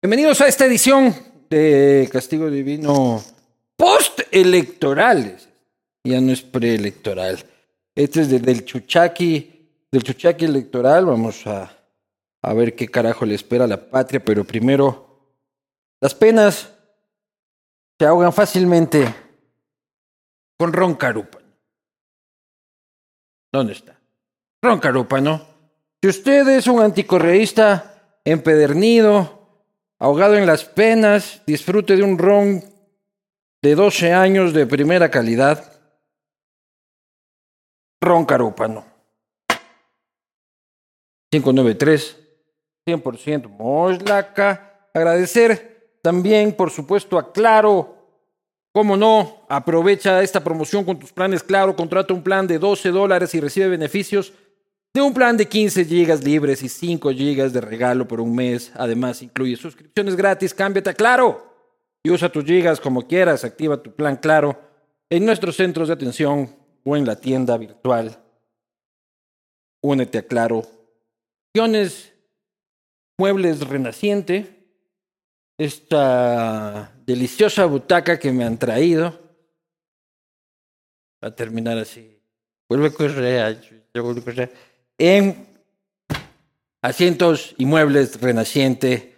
bienvenidos a esta edición de Castigo Divino post-electoral. Ya no es preelectoral. Este es de- del Chuchaki, del Chuchaki electoral. Vamos a, a ver qué carajo le espera a la patria, pero primero, las penas se ahogan fácilmente con ron carúpano. ¿Dónde está? Ron Carúpano. Si usted es un anticorreísta empedernido, ahogado en las penas, disfrute de un ron de 12 años de primera calidad. Ron Carúpano. 593, 100% Moslaca. Agradecer también, por supuesto, a Claro. ¿Cómo no? Aprovecha esta promoción con tus planes Claro. Contrata un plan de 12 dólares y recibe beneficios de un plan de 15 gigas libres y 5 gigas de regalo por un mes. Además, incluye suscripciones gratis. Cámbiate a Claro y usa tus gigas como quieras. Activa tu plan Claro en nuestros centros de atención o en la tienda virtual. Únete a Claro. Opciones Muebles Renaciente. Esta deliciosa butaca que me han traído. Va a terminar así. Vuelve Correa. vuelve Correa. En asientos y muebles Renaciente.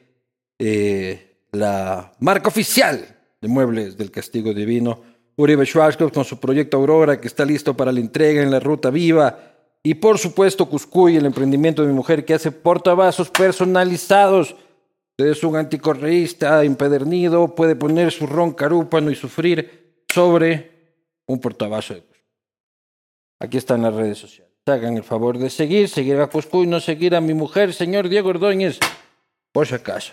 eh, la marca oficial de muebles del Castigo Divino. Uribe Schwarzkopf con su proyecto Aurora que está listo para la entrega en la Ruta Viva. Y por supuesto Cuscuy, el emprendimiento de mi mujer que hace portavasos personalizados. Usted es un anticorreísta empedernido, puede poner su ron carúpano y sufrir sobre un portavaso de Cuscuy. Aquí están las redes sociales. Hagan el favor de seguir, seguir a Cuscuy, no seguir a mi mujer, señor Diego Ordóñez, por si acaso.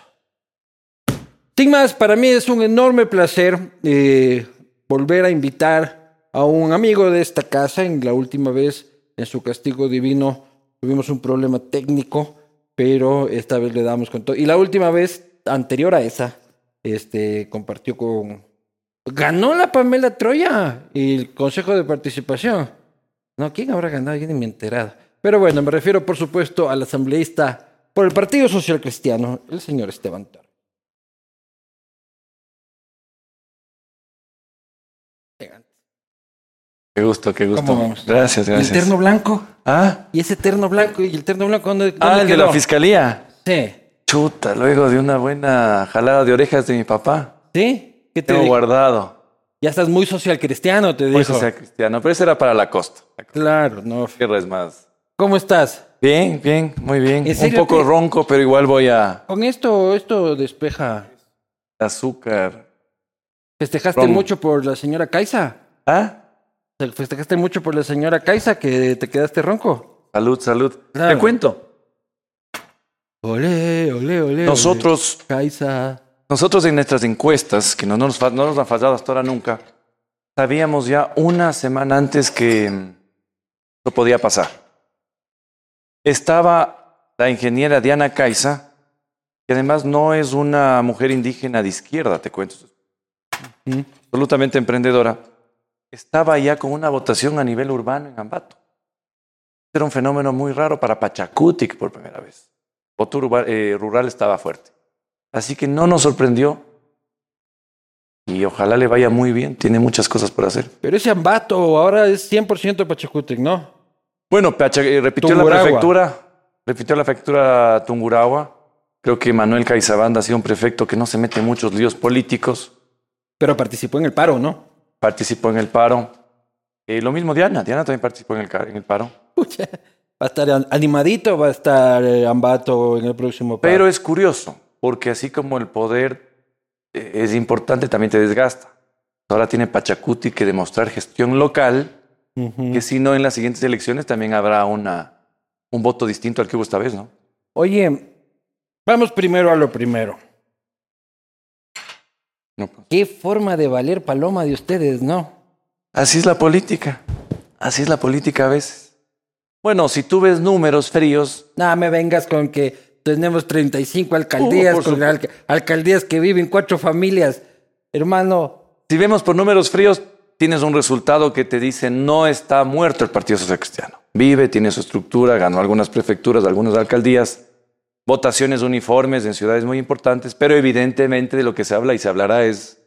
Sin más, para mí es un enorme placer eh, volver a invitar a un amigo de esta casa. En la última vez, en su castigo divino, tuvimos un problema técnico, pero esta vez le damos con todo. Y la última vez, anterior a esa, este, compartió con... Ganó la Pamela Troya y el Consejo de Participación. No, ¿quién habrá ganado? Yo ni me he enterado. Pero bueno, me refiero, por supuesto, al asambleísta por el Partido Social Cristiano, el señor Esteban Torres. Qué gusto, qué gusto. ¿Cómo vamos? Gracias, ¿Y gracias. el terno blanco? Ah, ¿Y ese terno blanco? ¿Y el terno blanco dónde, ah de la fiscalía. Sí. Chuta, luego de una buena jalada de orejas de mi papá. ¿Sí? ¿Qué te Tengo guardado. Ya estás muy social cristiano, te dijo. Pues sea cristiano, pero ese era para la costa. La Claro, no. tierra es más. ¿Cómo estás? Bien, bien, muy bien. ¿En Un poco ronco, pero igual voy a Con esto, esto despeja. azúcar. ¿Festejaste Ron. mucho por la señora Kaisa? Ah, ¿Festejaste mucho por la señora Kaisa que te quedaste ronco? salud, salud. Claro. Te cuento. Olé, olé, olé. Nosotros, olé. Kaisa. Nosotros en nuestras encuestas, que no nos, no nos han fallado hasta ahora nunca, sabíamos ya una semana antes que mm, no podía pasar. Estaba la ingeniera Diana Caiza, que además no es una mujer indígena de izquierda, te cuento. Mm. Absolutamente emprendedora. Estaba ya con una votación a nivel urbano en Ambato. Era un fenómeno muy raro para Pachacutic por primera vez. Voto eh, rural estaba fuerte. Así que no nos sorprendió. Y ojalá le vaya muy bien. Tiene muchas cosas por hacer. Pero ese ambato ahora es 100% Pachacútec, ¿no? Bueno, eh, repitió Tungurahua. la prefectura. Repitió la prefectura Tungurahua. Creo que Manuel Caizabanda ha sido un prefecto que no se mete en muchos líos políticos. Pero participó en el paro, ¿no? Participó en el paro. Eh, lo mismo Diana. Diana también participó en el, en el paro. Pucha, va a estar an- animadito, va a estar eh, Ambato en el próximo paro. Pero es curioso, porque así como el poder eh, es importante, también te desgasta. Ahora tiene Pachacuti que demostrar gestión local, que si no en las siguientes elecciones también habrá una, un voto distinto al que hubo esta vez, ¿no? Oye, vamos primero a lo primero. No, pues. Qué forma de valer paloma de ustedes, ¿no? Así es la política. Así es la política a veces. Bueno, si tú ves números fríos, Nada, me vengas con que tenemos 35 alcaldías, Uh, por con alca- alcaldías que viven cuatro familias. Hermano, Si vemos por números fríos, tienes un resultado que te dice no está muerto el Partido Social Cristiano. Vive, tiene su estructura, ganó algunas prefecturas, algunas alcaldías, votaciones uniformes en ciudades muy importantes, pero evidentemente de lo que se habla y se hablará es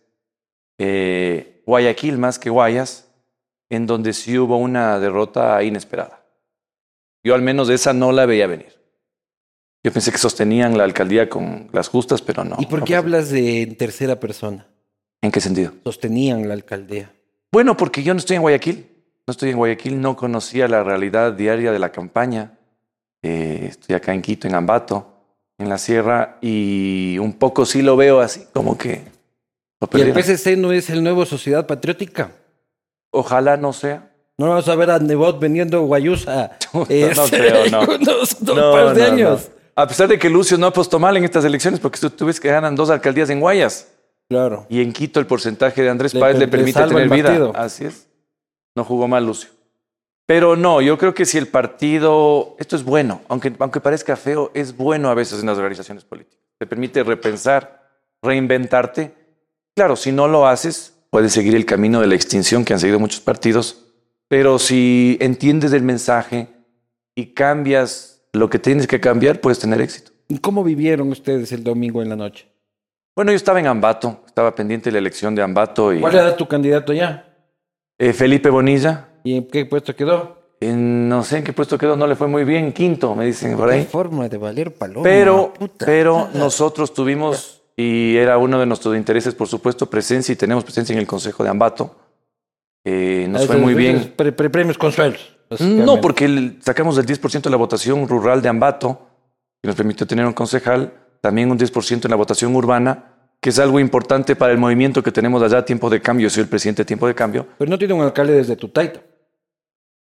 eh, Guayaquil más que Guayas, en donde sí hubo una derrota inesperada. Yo al menos esa no la veía venir. Yo pensé que sostenían la alcaldía con las justas, pero no. ¿y por qué hablas de en tercera persona? ¿En qué sentido? Sostenían la alcaldía. Bueno, porque yo no estoy en Guayaquil. No estoy en Guayaquil, no conocía la realidad diaria de la campaña. Eh, estoy acá en Quito, en Ambato, en la sierra, y un poco sí lo veo así, como que ¿Y el. PSC no es el nuevo Sociedad Patriótica? Ojalá no sea. No vamos a ver a Nebot vendiendo guayusa. No, no creo, no. unos- un No, par de no, no. años. A pesar de que Lucio no apostó mal en estas elecciones, porque tú, tú ves que ganan dos alcaldías en Guayas. Claro. Y en Quito el porcentaje de Andrés Le Páez le, per- le permite salva tener vida. Así es. No jugó mal Lucio. Pero no, yo creo que si el partido, esto es bueno, aunque, aunque parezca feo, es bueno a veces en las organizaciones políticas. Te permite repensar, reinventarte. Claro, si no lo haces, puedes seguir el camino de la extinción que han seguido muchos partidos, pero si entiendes el mensaje y cambias lo que tienes que cambiar, puedes tener éxito. ¿Y ¿Cómo vivieron ustedes el domingo en la noche? Bueno, yo estaba en Ambato, estaba pendiente de la elección de Ambato y ¿Cuál era tu candidato ya? eh, Felipe Bonilla. ¿Y en qué puesto quedó? En- no sé en qué puesto quedó, no le fue muy bien, quinto, me dicen por Qué ahí. forma de valer paloma. Pero, puta. pero nosotros tuvimos, y era uno de nuestros intereses, por supuesto, presencia, y tenemos presencia en el Consejo de Ambato. Eh, nos Ah, fue muy bien. pre- pre- premios consuelos. No, porque el- sacamos el 10% de la votación rural de Ambato, que nos permitió tener un concejal, también un 10% en la votación urbana, que es algo importante para el movimiento que tenemos allá, Tiempo de Cambio. Yo soy el presidente de Tiempo de Cambio. Pero no tiene un alcalde desde tu taita.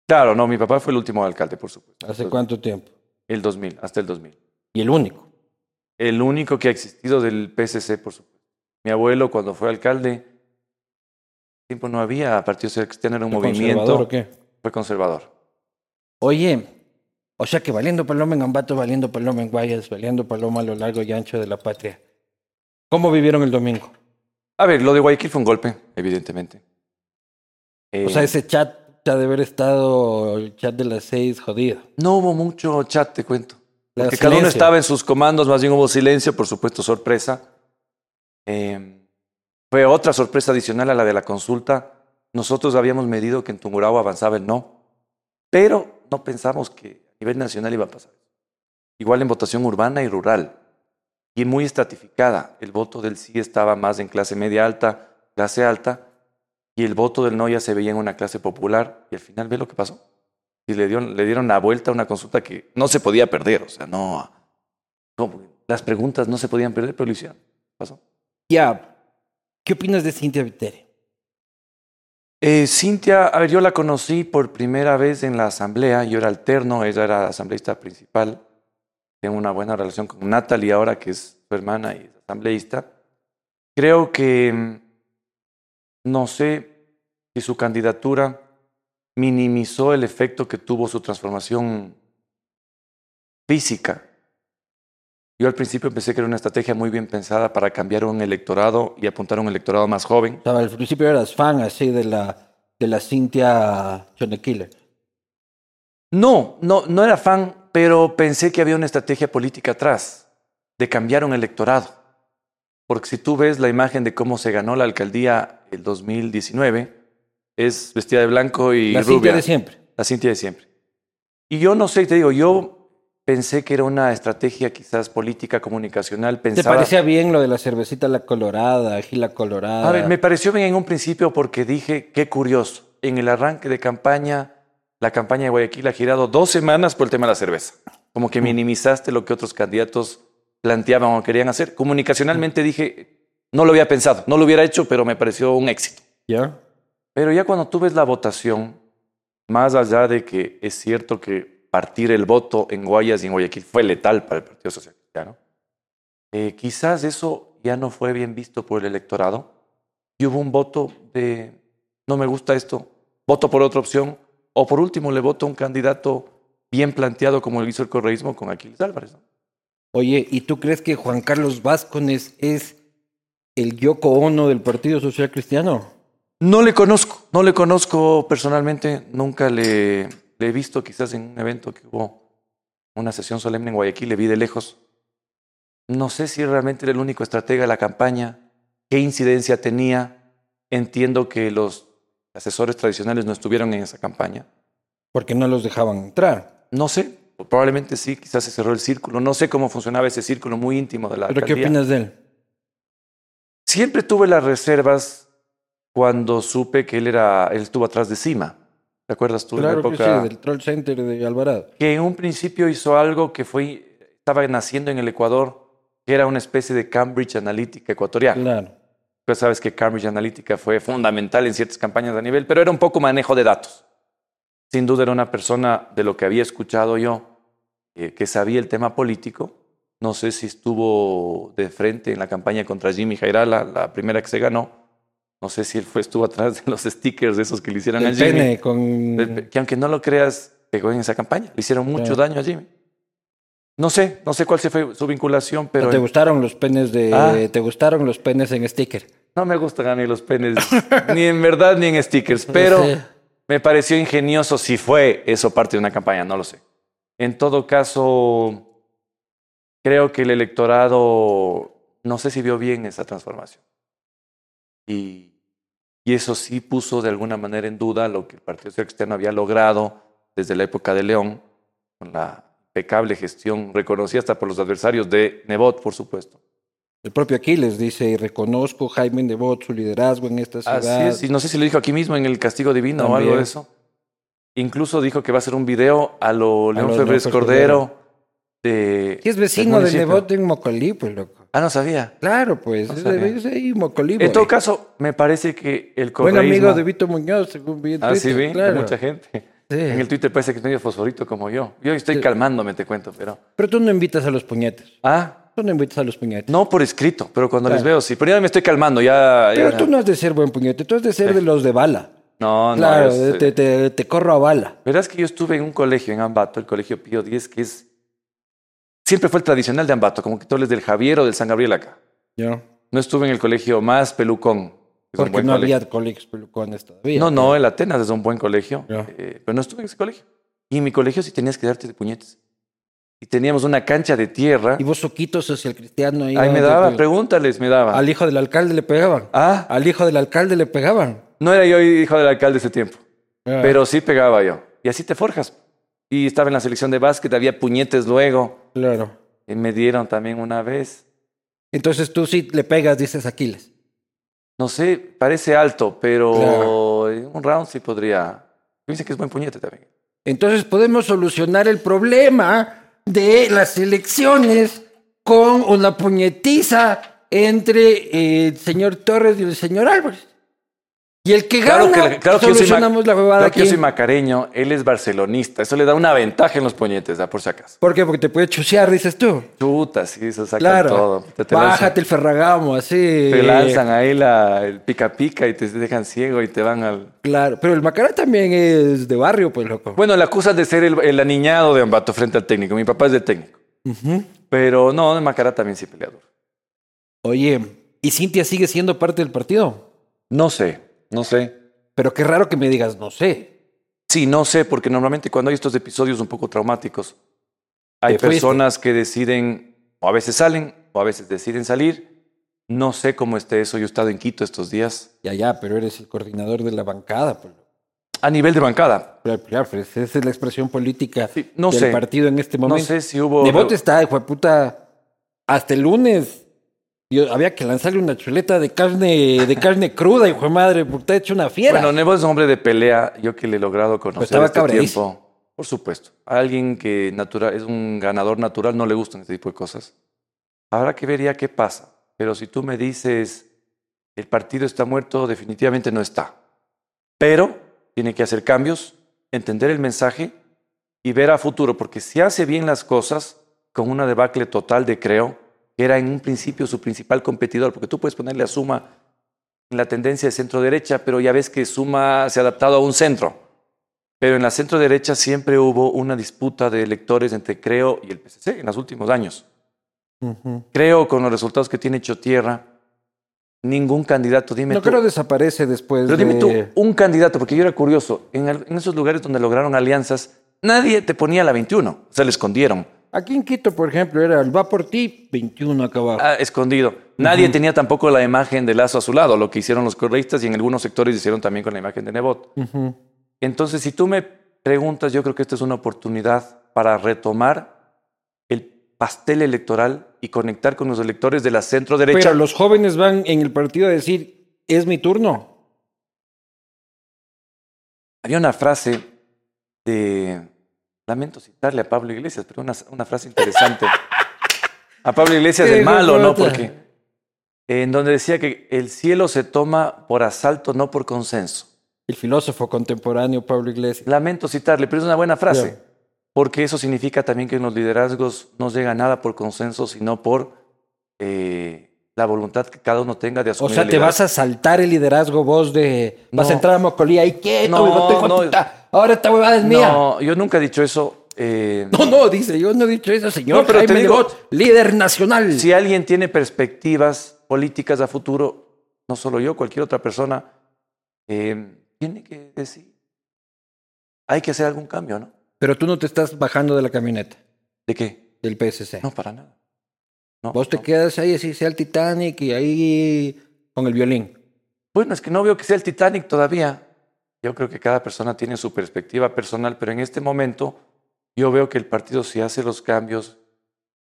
Claro, no, mi papá fue el último alcalde, por supuesto. ¿Hace cuánto tiempo? El 2000, hasta el 2000. Y el único. El único que ha existido del PSC, por supuesto. Mi abuelo, cuando fue alcalde, tiempo no había Partido Cristiano, era un ¿Conservador movimiento. o qué? Fue conservador. Oye, o sea que valiendo paloma en Ambato, valiendo paloma en Guayas, valiendo paloma a lo largo y ancho de la patria. ¿Cómo vivieron el domingo? A ver, lo de Guayaquil fue un golpe, evidentemente. Eh, O sea, ese chat ha de haber estado el chat de las seis jodido. No hubo mucho chat, te cuento. La Porque cada uno estaba en sus comandos, más bien hubo silencio, por supuesto, sorpresa. Eh, fue otra sorpresa adicional a la de la consulta. Nosotros habíamos medido que en Tungurahua avanzaba el no, pero no pensamos que a nivel nacional iba a pasar. Igual en votación urbana y rural, y muy estratificada. El voto del sí estaba más en clase media alta, clase alta, y el voto del no ya se veía en una clase popular, y al final ve lo que pasó y le dieron, le dieron la vuelta a una consulta que no se podía perder. O sea, no, no, Las preguntas no se podían perder, pero lo hicieron. Ya, ¿qué opinas de Cintia Viteri? Eh, Cintia, a ver, yo la conocí por primera vez en la asamblea. Yo era alterno, ella era asambleísta principal. Tengo una buena relación con Natalie ahora, que es su hermana y es asambleísta. Creo que mm, no sé si su candidatura minimizó el efecto que tuvo su transformación física. Yo al principio pensé que era una estrategia muy bien pensada para cambiar un electorado y apuntar a un electorado más joven. O sea, al principio eras fan así de la, de la Cintia Killer. No, no, no era fan, pero pensé que había una estrategia política atrás, de cambiar un electorado. Porque si tú ves la imagen de cómo se ganó la alcaldía el 2019, es vestida de blanco y La rubia. Cintia de siempre. La Cintia de siempre. Y yo no sé, te digo, yo pensé que era una estrategia quizás política, comunicacional, ¿Te pensaba... parecía bien lo de la cervecita La Colorada, Gila Colorada? A ver, me pareció bien en un principio porque dije, qué curioso, en el arranque de campaña, la campaña de Guayaquil ha girado dos semanas por el tema de la cerveza. Como que minimizaste lo que otros candidatos planteaban o querían hacer. Comunicacionalmente dije, no lo había pensado, no lo hubiera hecho, pero me pareció un éxito. ¿Ya? Pero ya cuando tú ves la votación, más allá de que es cierto que partir el voto en Guayas y en Guayaquil fue letal para el Partido Social Cristiano, eh, quizás eso ya no fue bien visto por el electorado y hubo un voto de no me gusta esto, voto por otra opción, o por último le voto a un candidato bien planteado como lo hizo el correísmo con Aquiles Álvarez. ¿no? Oye, ¿y tú crees que Juan Carlos Vázquez es el Yoko Ono del Partido Social Cristiano? No le conozco, no le conozco personalmente, nunca le, le he visto, quizás en un evento que hubo una sesión solemne en Guayaquil, le vi de lejos. No sé si realmente era el único estratega de la campaña, qué incidencia tenía. Entiendo que los asesores tradicionales no estuvieron en esa campaña. Porque no los dejaban entrar. No sé, probablemente sí, quizás se cerró el círculo. No sé cómo funcionaba ese círculo muy íntimo de la ¿Pero qué opinas de él? Siempre tuve las reservas cuando supe que él era, él estuvo atrás de Cima. ¿Te acuerdas tú de Claro la que época? sí, del Troll Center de Alvarado. que en un principio hizo algo que fue, estaba naciendo en el Ecuador, que era una especie de Cambridge Analytica ecuatoriana. Claro. Pues sabes que Cambridge Analytica fue fundamental en ciertas campañas a nivel, pero era un poco manejo de datos. Sin duda era una persona de lo que había escuchado yo, eh, que sabía el tema político. No sé si estuvo de frente en la campaña contra Jimmy Jairala, la primera que se ganó. No sé si él fue, estuvo atrás de los stickers de esos que le hicieron a Jimmy. pene con... Que aunque no lo creas, pegó en esa campaña. Le hicieron mucho daño a Jimmy. No sé, no sé cuál se fue su vinculación, pero ¿O ¿Te gustaron los penes de... Ah. ¿Te gustaron los penes en sticker? no me gustan a mí los penes, ni en verdad ni en stickers, pero Sí. me pareció ingenioso si fue eso parte de una campaña, no lo sé. En todo caso, creo que el electorado, no sé si vio bien esa transformación. Y, y eso sí puso de alguna manera en duda lo que el Partido Social Cristiano había logrado desde la época de León, con la impecable gestión reconocida hasta por los adversarios de Nebot, por supuesto. El propio Aquiles dice, y reconozco Jaime Nebot su liderazgo en esta ciudad. Así es, y no sé si lo dijo aquí mismo en el Castigo Divino o algo de eso. Incluso dijo que va a hacer un video a lo León Febres Cordero. De, Sí, es vecino de. Nebot en Mocolí, pues, loco. Ah, no sabía. Claro, pues, No es sabía. de es ahí Mocolí, En todo caso, me parece que el Buen correísmo... amigo de Vito Muñoz, según vi en Ah, sí, vi, claro. mucha gente. Sí. En el Twitter parece que medio fosforito como yo. Yo estoy Sí. calmándome, te cuento, pero... Pero tú no invitas a los puñetes. Ah, Tú no invitas a los puñetes. no por escrito, pero cuando les Claro. veo, sí. Pero ya me estoy calmando, ya... Pero ya- tú no has de ser buen puñete, tú has de ser de los de bala. No, no. claro, te, te- te corro a bala. Verás que yo estuve en un colegio en Ambato, el colegio Pío X, que es. Siempre fue el tradicional de Ambato, como que tú eres del Javier o del San Gabriel acá. ¿no? No estuve en el colegio más pelucón. Porque no colegio. había colegios pelucones todavía. No, no, el Atenas es un buen colegio. Eh, pero no estuve en ese colegio. Y en mi colegio sí tenías que darte de puñetes. Y teníamos una cancha de tierra. Y vos soquito social cristiano ahí. Ahí me daba, Te- pregúntales, me daba. Al hijo del alcalde le pegaban. Ah, Al hijo del alcalde le pegaban. no era yo hijo del alcalde ese tiempo. Ah. Pero sí pegaba yo. Y así te forjas. Y estaba en la selección de básquet, había puñetes luego. Claro. Y me dieron también una vez. Entonces tú sí le pegas, dices Aquiles. No sé, parece alto, pero Claro. en un round sí podría. Me dicen que es buen puñete también. Entonces podemos solucionar el problema de las elecciones con una puñetiza entre eh, el señor Torres y el señor Álvarez. Y el que Claro gana, que, claro que yo soy, solucionamos la huevada claro que yo soy macareño, él es barcelonista. Eso le da una ventaja en los puñetes, ¿ah? por si acaso. ¿Por qué? Porque te puede chusear, dices tú. Chuta, sí, eso saca Claro. todo. Te, te Bájate lanzan, el ferragamo, así. te lanzan ahí la, el pica pica y te dejan ciego y te van al. Claro, pero el Macará también es de barrio, pues, loco. Bueno, le acusan de ser el, el aniñado de Ambato frente al técnico. Mi papá es del técnico. Pero no, el Macará también sí peleador. Oye, ¿y Cintia sigue siendo parte del partido? No sé, no sé. Pero qué raro que me digas, no sé. Sí, no sé, porque normalmente cuando hay estos episodios un poco traumáticos, hay fuiste. personas que deciden, o a veces salen, o a veces deciden salir. No sé cómo esté eso. Yo he estado en Quito estos días. Ya, ya, pero eres el coordinador de la bancada, pues. A nivel de bancada. Claro, claro, esa es la expresión política Sí, no del sé. partido en este No momento. sé si hubo... Nebot está, hijo de puta, hasta el lunes. Yo, había que lanzarle una chuleta de carne, de carne cruda, hijo de madre, porque te ha hecho una fiera. Bueno, Nebo es un hombre de pelea. Yo que le he logrado conocer estaba este tiempo. Por supuesto. A alguien que natural, es un ganador natural no le gustan este tipo de cosas. Habrá que ver ya qué pasa. Pero si tú me dices, el partido está muerto, definitivamente no está. Pero tiene que hacer cambios, entender el mensaje y ver a futuro. Porque si hace bien las cosas, con una debacle total de Creo, que era en un principio su principal competidor, porque tú puedes ponerle a Suma en la tendencia de centro derecha, pero ya ves que Suma se ha adaptado a un centro. Pero en la centro derecha siempre hubo una disputa de electores entre Creo y el PCC en los últimos años. Creo con los resultados que tiene hecho Tierra, ningún candidato, dime No tú, creo desaparece después pero dime tú, un candidato, porque yo era curioso, en, al- en esos lugares donde lograron alianzas, nadie te ponía la 21, se le escondieron, Aquí en Quito, por ejemplo, era el va por ti, 21 acá abajo. ah, escondido. Nadie tenía tampoco la imagen de Lazo a su lado, lo que hicieron los correístas y en algunos sectores hicieron también con la imagen de Nebot. Ujú. Entonces, si tú me preguntas, yo creo que esta es una oportunidad para retomar el pastel electoral y conectar con los electores de la centro derecha. Pero los jóvenes van en el partido a decir, es mi turno. Había una frase de, lamento citarle a Pablo Iglesias, pero una, una frase interesante. A Pablo Iglesias Qué del malo, ¿no? Porque en donde decía que el cielo se toma por asalto, no por consenso. El filósofo contemporáneo Pablo Iglesias. Lamento citarle, pero es una buena frase. Porque eso significa también que en los liderazgos no llega nada por consenso, sino por eh, la voluntad que cada uno tenga de O asumir. sea, el te vas a saltar el liderazgo vos de... Vas No. a entrar a Mocolía y quieto, No, tengo no. Ahora esta huevada es mía. No, yo nunca he dicho eso. eh, No, no, dice, yo no he dicho eso, señor. No, pero te Jaime digo- Nebot, líder nacional. si alguien tiene perspectivas políticas a futuro, no solo yo, cualquier otra persona, eh, tiene que decir, hay que hacer algún cambio, ¿no? Pero tú no te estás bajando de la camioneta ¿De qué? del PSC. No, para nada. No, Vos te no. quedas ahí, así sea el Titanic y ahí con el violín. Bueno, es que no veo que sea el Titanic todavía. Yo creo que cada persona tiene su perspectiva personal, pero en este momento yo veo que el partido si hace los cambios.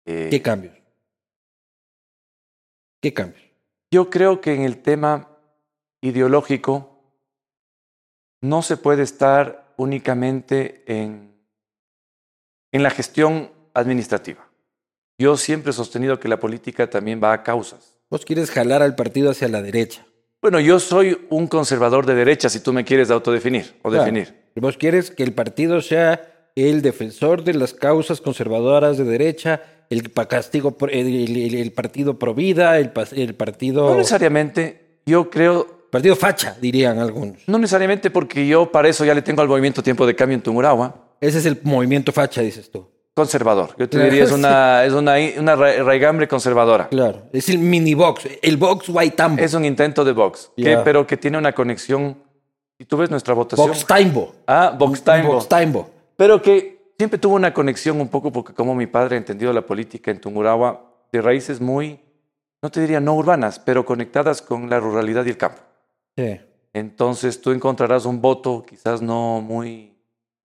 eh, ¿Qué cambios? ¿Qué cambios? Yo creo que en el tema ideológico no se puede estar únicamente en, en la gestión administrativa. Yo siempre he sostenido que la política también va a causas. Vos quieres jalar al partido hacia la derecha. Bueno, yo soy un conservador de derecha, si tú me quieres autodefinir o Claro. definir. Vos quieres que el partido sea el defensor de las causas conservadoras de derecha, el castigo, el, el- el partido pro vida, el, partido, No necesariamente, yo creo, partido facha, dirían algunos. no necesariamente porque yo para eso ya le tengo al movimiento Tiempo de Cambio en Tumuragua, Ese es el movimiento facha, dices tú. Conservador. Yo te Claro, diría, es una, es una, una ra- raigambre conservadora. Claro. Es el mini box, el box Waitambo. Es un intento de Vox, que- Ya. pero que tiene una conexión. Si tú ves nuestra votación. Box Timbo. Ah, Vox Time. Box Timbo. Pero que siempre tuvo una conexión un poco, porque como mi padre ha entendido la política en Tungurahua, de raíces muy, no te diría no urbanas, pero conectadas con la ruralidad y el campo. Sí. Entonces tú encontrarás un voto, quizás no muy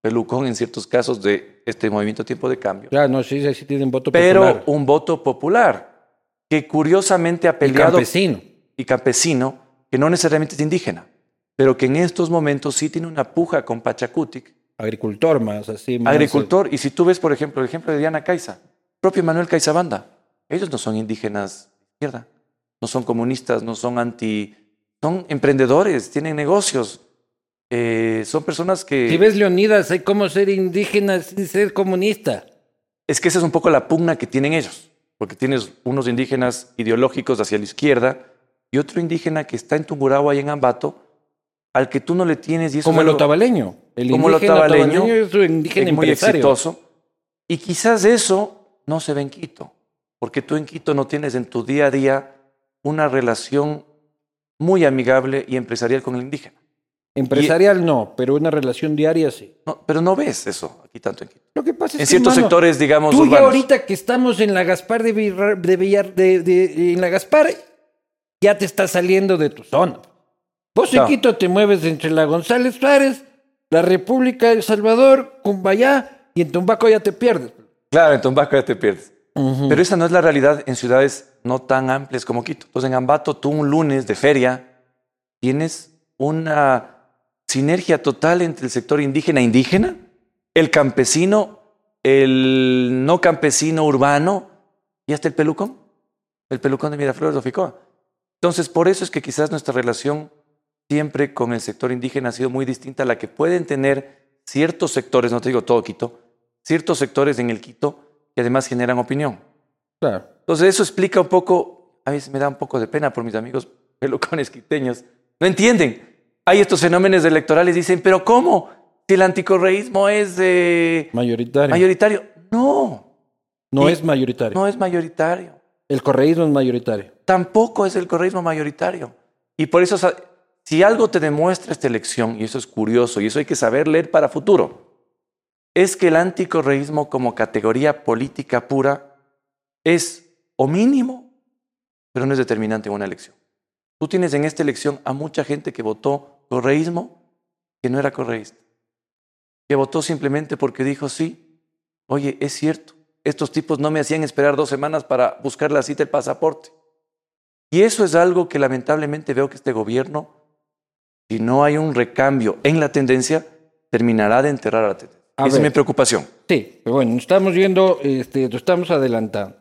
pelucón en ciertos casos, de este movimiento Tiempo de Cambio, Claro, no, sí, sí, tienen voto pero popular. un voto popular, que curiosamente ha El peleado campesino. y campesino, que no necesariamente es indígena, pero que en estos momentos sí tiene una puja con Pachacutic, Agricultor más, así. más- agricultor. Y si tú ves, por ejemplo, el ejemplo de Diana Caiza, propio Manuel Caiza Banda, ellos no son indígenas izquierda, no son comunistas, no son anti, son emprendedores, tienen negocios, eh, son personas que... Si ves Leonidas, hay cómo ser indígena sin ser comunista. Es que esa es un poco la pugna que tienen ellos, porque tienes unos indígenas ideológicos hacia la izquierda y otro indígena que está en Tungurahua y en Ambato, al que tú no le tienes y eso Como el otavaleño. El como el indígena otavaleño, otavaleño es un indígena es muy empresario. exitoso. Y quizás eso no se ve en Quito, porque tú en Quito no tienes en tu día a día una relación muy amigable y empresarial con el indígena. Empresarial no, pero una relación diaria sí. No, pero no ves eso aquí tanto en Quito. Lo que pasa es En que, ciertos mano, sectores, digamos, Tú ya urbanos. ahorita que estamos en la Gaspar de Villar, de, Villar- de- de- en la Gaspar, ya te estás saliendo de tu zona. Vos en. Quito te mueves entre la González Suárez, la República de El Salvador, Cumbayá, y en Tumbaco ya te pierdes. Claro, en Tumbaco ya te pierdes. Pero esa no es la realidad en ciudades no tan amplias como Quito. Entonces, en Ambato, tú un lunes de feria tienes una sinergia total entre el sector indígena indígena, el campesino, el no campesino urbano y hasta el pelucón, el pelucón de Miraflores de Oficoa. Entonces, por eso es que quizás nuestra relación siempre con el sector indígena ha sido muy distinta a la que pueden tener ciertos sectores, no te digo todo Quito, ciertos sectores en el Quito que además generan opinión. Claro. Entonces eso explica un poco, a veces me da un poco de pena por mis amigos pelucones quiteños. No entienden. Hay estos fenómenos electorales, dicen, pero ¿cómo? Si el anticorreísmo es eh, Mayoritario. mayoritario. No. No Y- es mayoritario. No es mayoritario. El correísmo es mayoritario. Tampoco es el correísmo mayoritario. Y por eso, si algo te demuestra esta elección, y eso es curioso, y eso hay que saber leer para futuro, es que el anticorreísmo como categoría política pura es o mínimo, pero no es determinante en una elección. Tú tienes en esta elección a mucha gente que votó correísmo que no era correísta, que votó simplemente porque dijo, sí, oye, es cierto, estos tipos no me hacían esperar dos semanas para buscar la cita del pasaporte. Y eso es algo que lamentablemente veo que este gobierno, si no hay un recambio en la tendencia, terminará de enterrar a la tendencia. A Esa es mi preocupación. Sí, pero bueno, estamos viendo, este, estamos adelantando.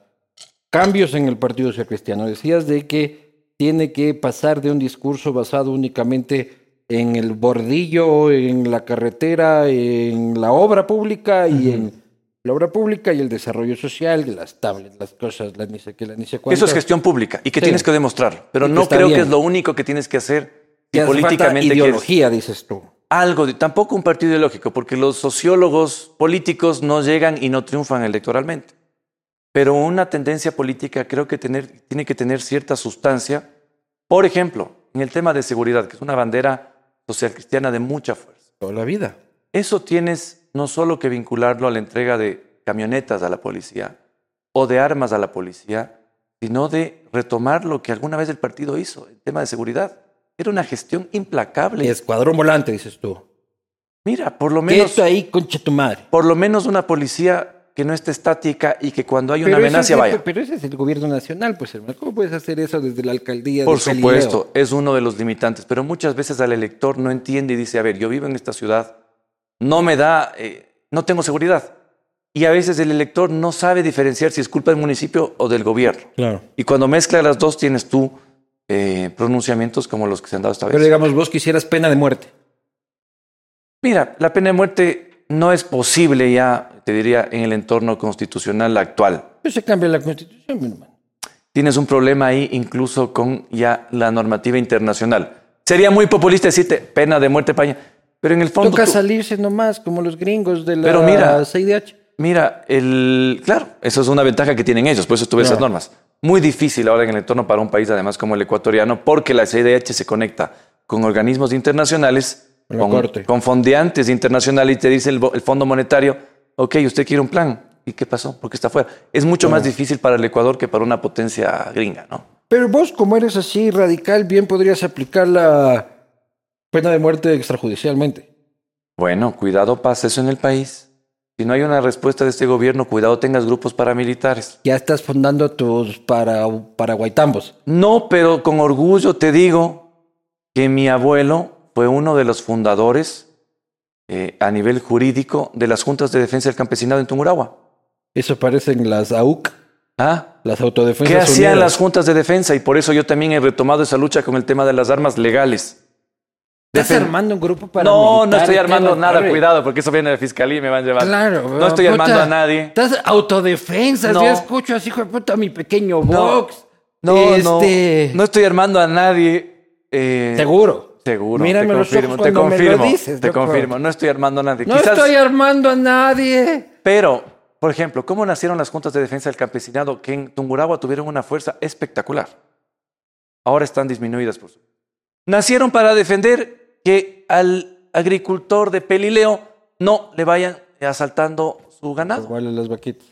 Cambios en el Partido Social Cristiano. Decías de que tiene que pasar de un discurso basado únicamente en el bordillo, en la carretera, en la obra pública y en la obra pública y el desarrollo social, las tablets, las cosas, la ni sé qué, ni sé cuánto. Eso es gestión pública y que Sí. tienes que demostrarlo. Pero Y no creo que es lo único que tienes que hacer si falta políticamente quieres. ideología, dices tú. Algo, de- tampoco un partido ideológico, porque los sociólogos políticos no llegan y no triunfan electoralmente. Pero una tendencia política creo que tener, tiene que tener cierta sustancia. Por ejemplo, en el tema de seguridad, que es una bandera social cristiana de mucha fuerza. Toda la vida. Eso tienes no solo que vincularlo a la entrega de camionetas a la policía o de armas a la policía, sino de retomar lo que alguna vez el partido hizo en tema de seguridad. Era una gestión implacable. Escuadrón volante, dices tú. Mira, por lo ¿Qué menos, esto ahí, concha tu madre? por lo menos una policía que no esté estática y que cuando hay una Pero amenaza es vaya. Pero ese es el gobierno nacional, pues hermano. ¿Cómo puedes hacer eso desde la alcaldía? Por de supuesto, es uno de los limitantes, pero muchas veces al elector no entiende y dice, a ver, yo vivo en esta ciudad, no me da, eh, no tengo seguridad. Y a veces el elector no sabe diferenciar si es culpa del municipio o del gobierno. Claro. Y cuando mezcla las dos tienes tú eh, pronunciamientos como los que se han dado esta vez. Pero digamos, vos quisieras pena de muerte. Mira, la pena de muerte no es posible ya, te diría, en el entorno constitucional actual. Pues se cambia la constitución, mi hermano. Tienes un problema ahí incluso con ya la normativa internacional. Sería muy populista decirte pena de muerte paña, pero en el fondo Toca tú- salirse nomás, como los gringos de la Pero mira- CIDH. Mira, el, claro, eso es una ventaja que tienen ellos, por eso tuve esas normas. Muy difícil ahora en el entorno para un país, además como el ecuatoriano, porque la CIDH se conecta con organismos internacionales, La con, Corte. con fondeantes internacionales y te dice el, Fondo Monetario, ok, usted quiere un plan. ¿Y qué pasó? ¿Por qué está fuera? Es mucho más difícil para el Ecuador que para una potencia gringa, ¿no? Pero vos, como eres así radical, bien podrías aplicar la pena de muerte extrajudicialmente. Bueno, cuidado pasa eso en el país. Si no hay una respuesta de este gobierno, cuidado tengas grupos paramilitares. Ya estás fundando tus para, paraguaitambos. No, pero con orgullo te digo que mi abuelo fue uno de los fundadores eh, a nivel jurídico de las juntas de defensa del campesinado en Tungurahua. Eso parecen las AUC, ¿Ah? las autodefensas ¿Qué hacían unidas. las juntas de defensa? Y por eso yo también he retomado esa lucha con el tema de las armas legales. ¿Estás Defen- armando un grupo para No, no estoy armando nada, cuidado, porque eso viene de fiscalía y me van a llevar. Claro. No estoy puta, armando a nadie. Estás autodefensa. No. Yo escucho así, hijo de puta, mi pequeño No. box. No, este... no, no estoy armando a nadie. eh, Seguro. Seguro, Mírame te los confirmo, ojos te cuando me lo confirmo, dices, te confirmo, no estoy armando a nadie. No Quizás- estoy armando a nadie. Pero, por ejemplo, ¿cómo nacieron las juntas de defensa del campesinado que en Tungurahua tuvieron una fuerza espectacular? Ahora están disminuidas, por supuesto. Nacieron para defender que al agricultor de Pelileo no le vayan asaltando su ganado. Igual a las vaquitas.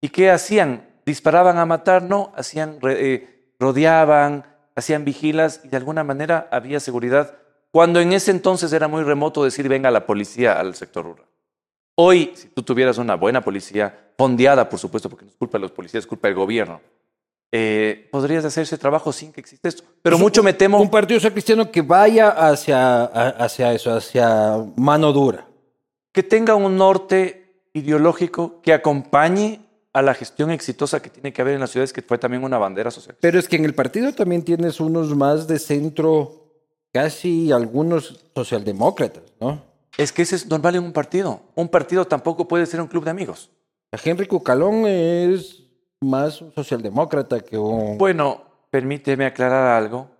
¿Y qué hacían? Disparaban a matar, no, hacían, eh, rodeaban, hacían vigilas y de alguna manera había seguridad. Cuando en ese entonces era muy remoto decir venga la policía al sector rural. Hoy, si tú tuvieras una buena policía, fondeada por supuesto, porque no es culpa de los policías, es culpa del gobierno, eh, podrías hacer ese trabajo sin que exista esto. Pero mucho me temo... Un partido social cristiano que vaya hacia, hacia eso, hacia mano dura. que tenga un norte ideológico que acompañe a la gestión exitosa que tiene que haber en las ciudades, que fue también una bandera social. Pero es que en el partido también tienes unos más de centro, casi algunos socialdemócratas, ¿no? Es que ese es normal en un partido. Un partido tampoco puede ser un club de amigos. Henry Cucalón es más un socialdemócrata que un... Bueno, permíteme aclarar algo,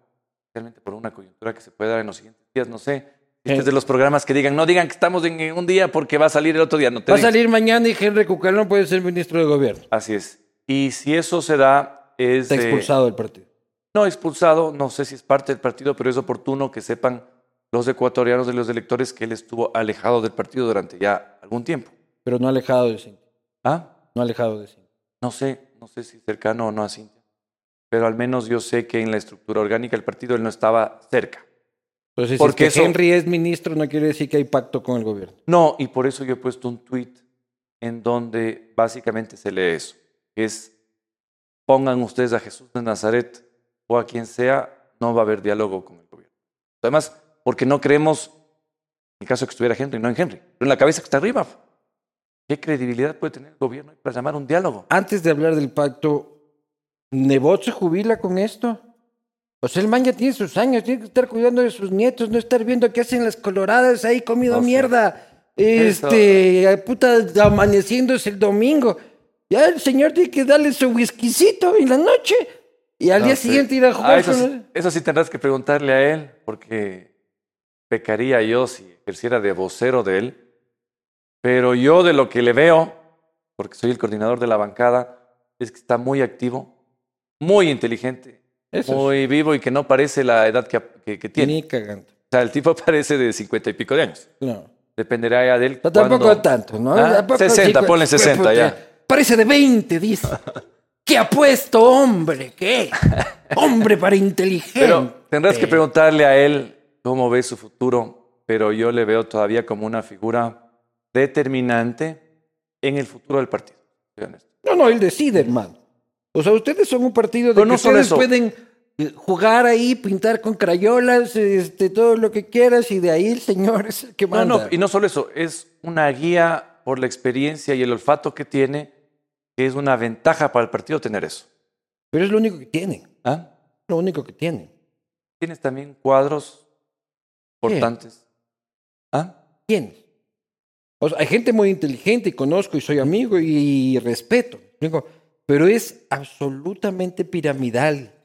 realmente por una coyuntura que se puede dar en los siguientes días. No sé Este es de los programas que digan, no digan que estamos en un día porque va a salir el otro día. No te Va a salir mañana y Henry Cucalón puede ser ministro de gobierno. Así es. Y si eso se da, es... Está eh, expulsado del partido. no expulsado, no sé si es parte del partido, pero es oportuno que sepan los ecuatorianos y los electores que él estuvo alejado del partido durante ya algún tiempo. Pero no alejado de Cintia. ¿Ah? No alejado de Cintia. No sé, no sé si cercano o no a Cintia. Pero al menos yo sé que en la estructura orgánica del partido él no estaba cerca. Entonces, Porque si es que eso- Henry es ministro, no quiere decir que hay pacto con el gobierno. No, y por eso yo he puesto un tweet en donde básicamente se lee eso. que Es, pongan ustedes a Jesús de Nazaret o a quien sea, no va a haber diálogo con el gobierno. Además, porque no creemos, en el caso de que estuviera Henry, no en Henry, pero en la cabeza que está arriba. ¿Qué credibilidad puede tener el gobierno para llamar un diálogo? Antes de hablar del pacto, ¿Nebot se jubila con esto? O sea, el man ya tiene sus años, tiene que estar cuidando de sus nietos, no estar viendo qué hacen las coloradas ahí sé. mierda. Eso. Este, puta, amaneciéndose el domingo. Ya el señor tiene que darle su whiskycito en la noche y al No día siguiente ir a Ah, jugar. eso, con- sí, eso sí tendrás que preguntarle a él, porque pecaría yo si ejerciera de vocero de él. Pero yo de lo que le veo, porque soy el coordinador de la bancada, es que está muy activo, muy inteligente, Eso es. muy vivo y que no parece la edad que, que- que tiene. Ni cagando. O sea, el tipo parece de cincuenta y pico de años. No. Dependerá ya de él. No, tampoco cuándo- tanto, ¿no? Ah, Tampoco 60, así, ponle pues, 60 puta, ya. Parece de 20, dice. ¿Qué apuesto, hombre? ¿Qué? Hombre para inteligente. Pero tendrás que preguntarle a él cómo ve su futuro, pero yo le veo todavía como una figura determinante en el futuro del partido. No, no, él decide, hermano. O sea, ustedes son un partido de Pero que no ustedes pueden jugar ahí, pintar con crayolas, este, todo lo que quieras, y de ahí el señor es el que No, manda. no, y no solo eso, es una guía por la experiencia y el olfato que tiene, que es una ventaja para el partido tener eso. Pero es lo único que tienen. ¿Ah? Lo único que tienen. Tienes también cuadros importantes. ¿Ah? ¿Quién? O sea, hay gente muy inteligente y conozco y soy amigo y, respeto. Digo, Pero es absolutamente piramidal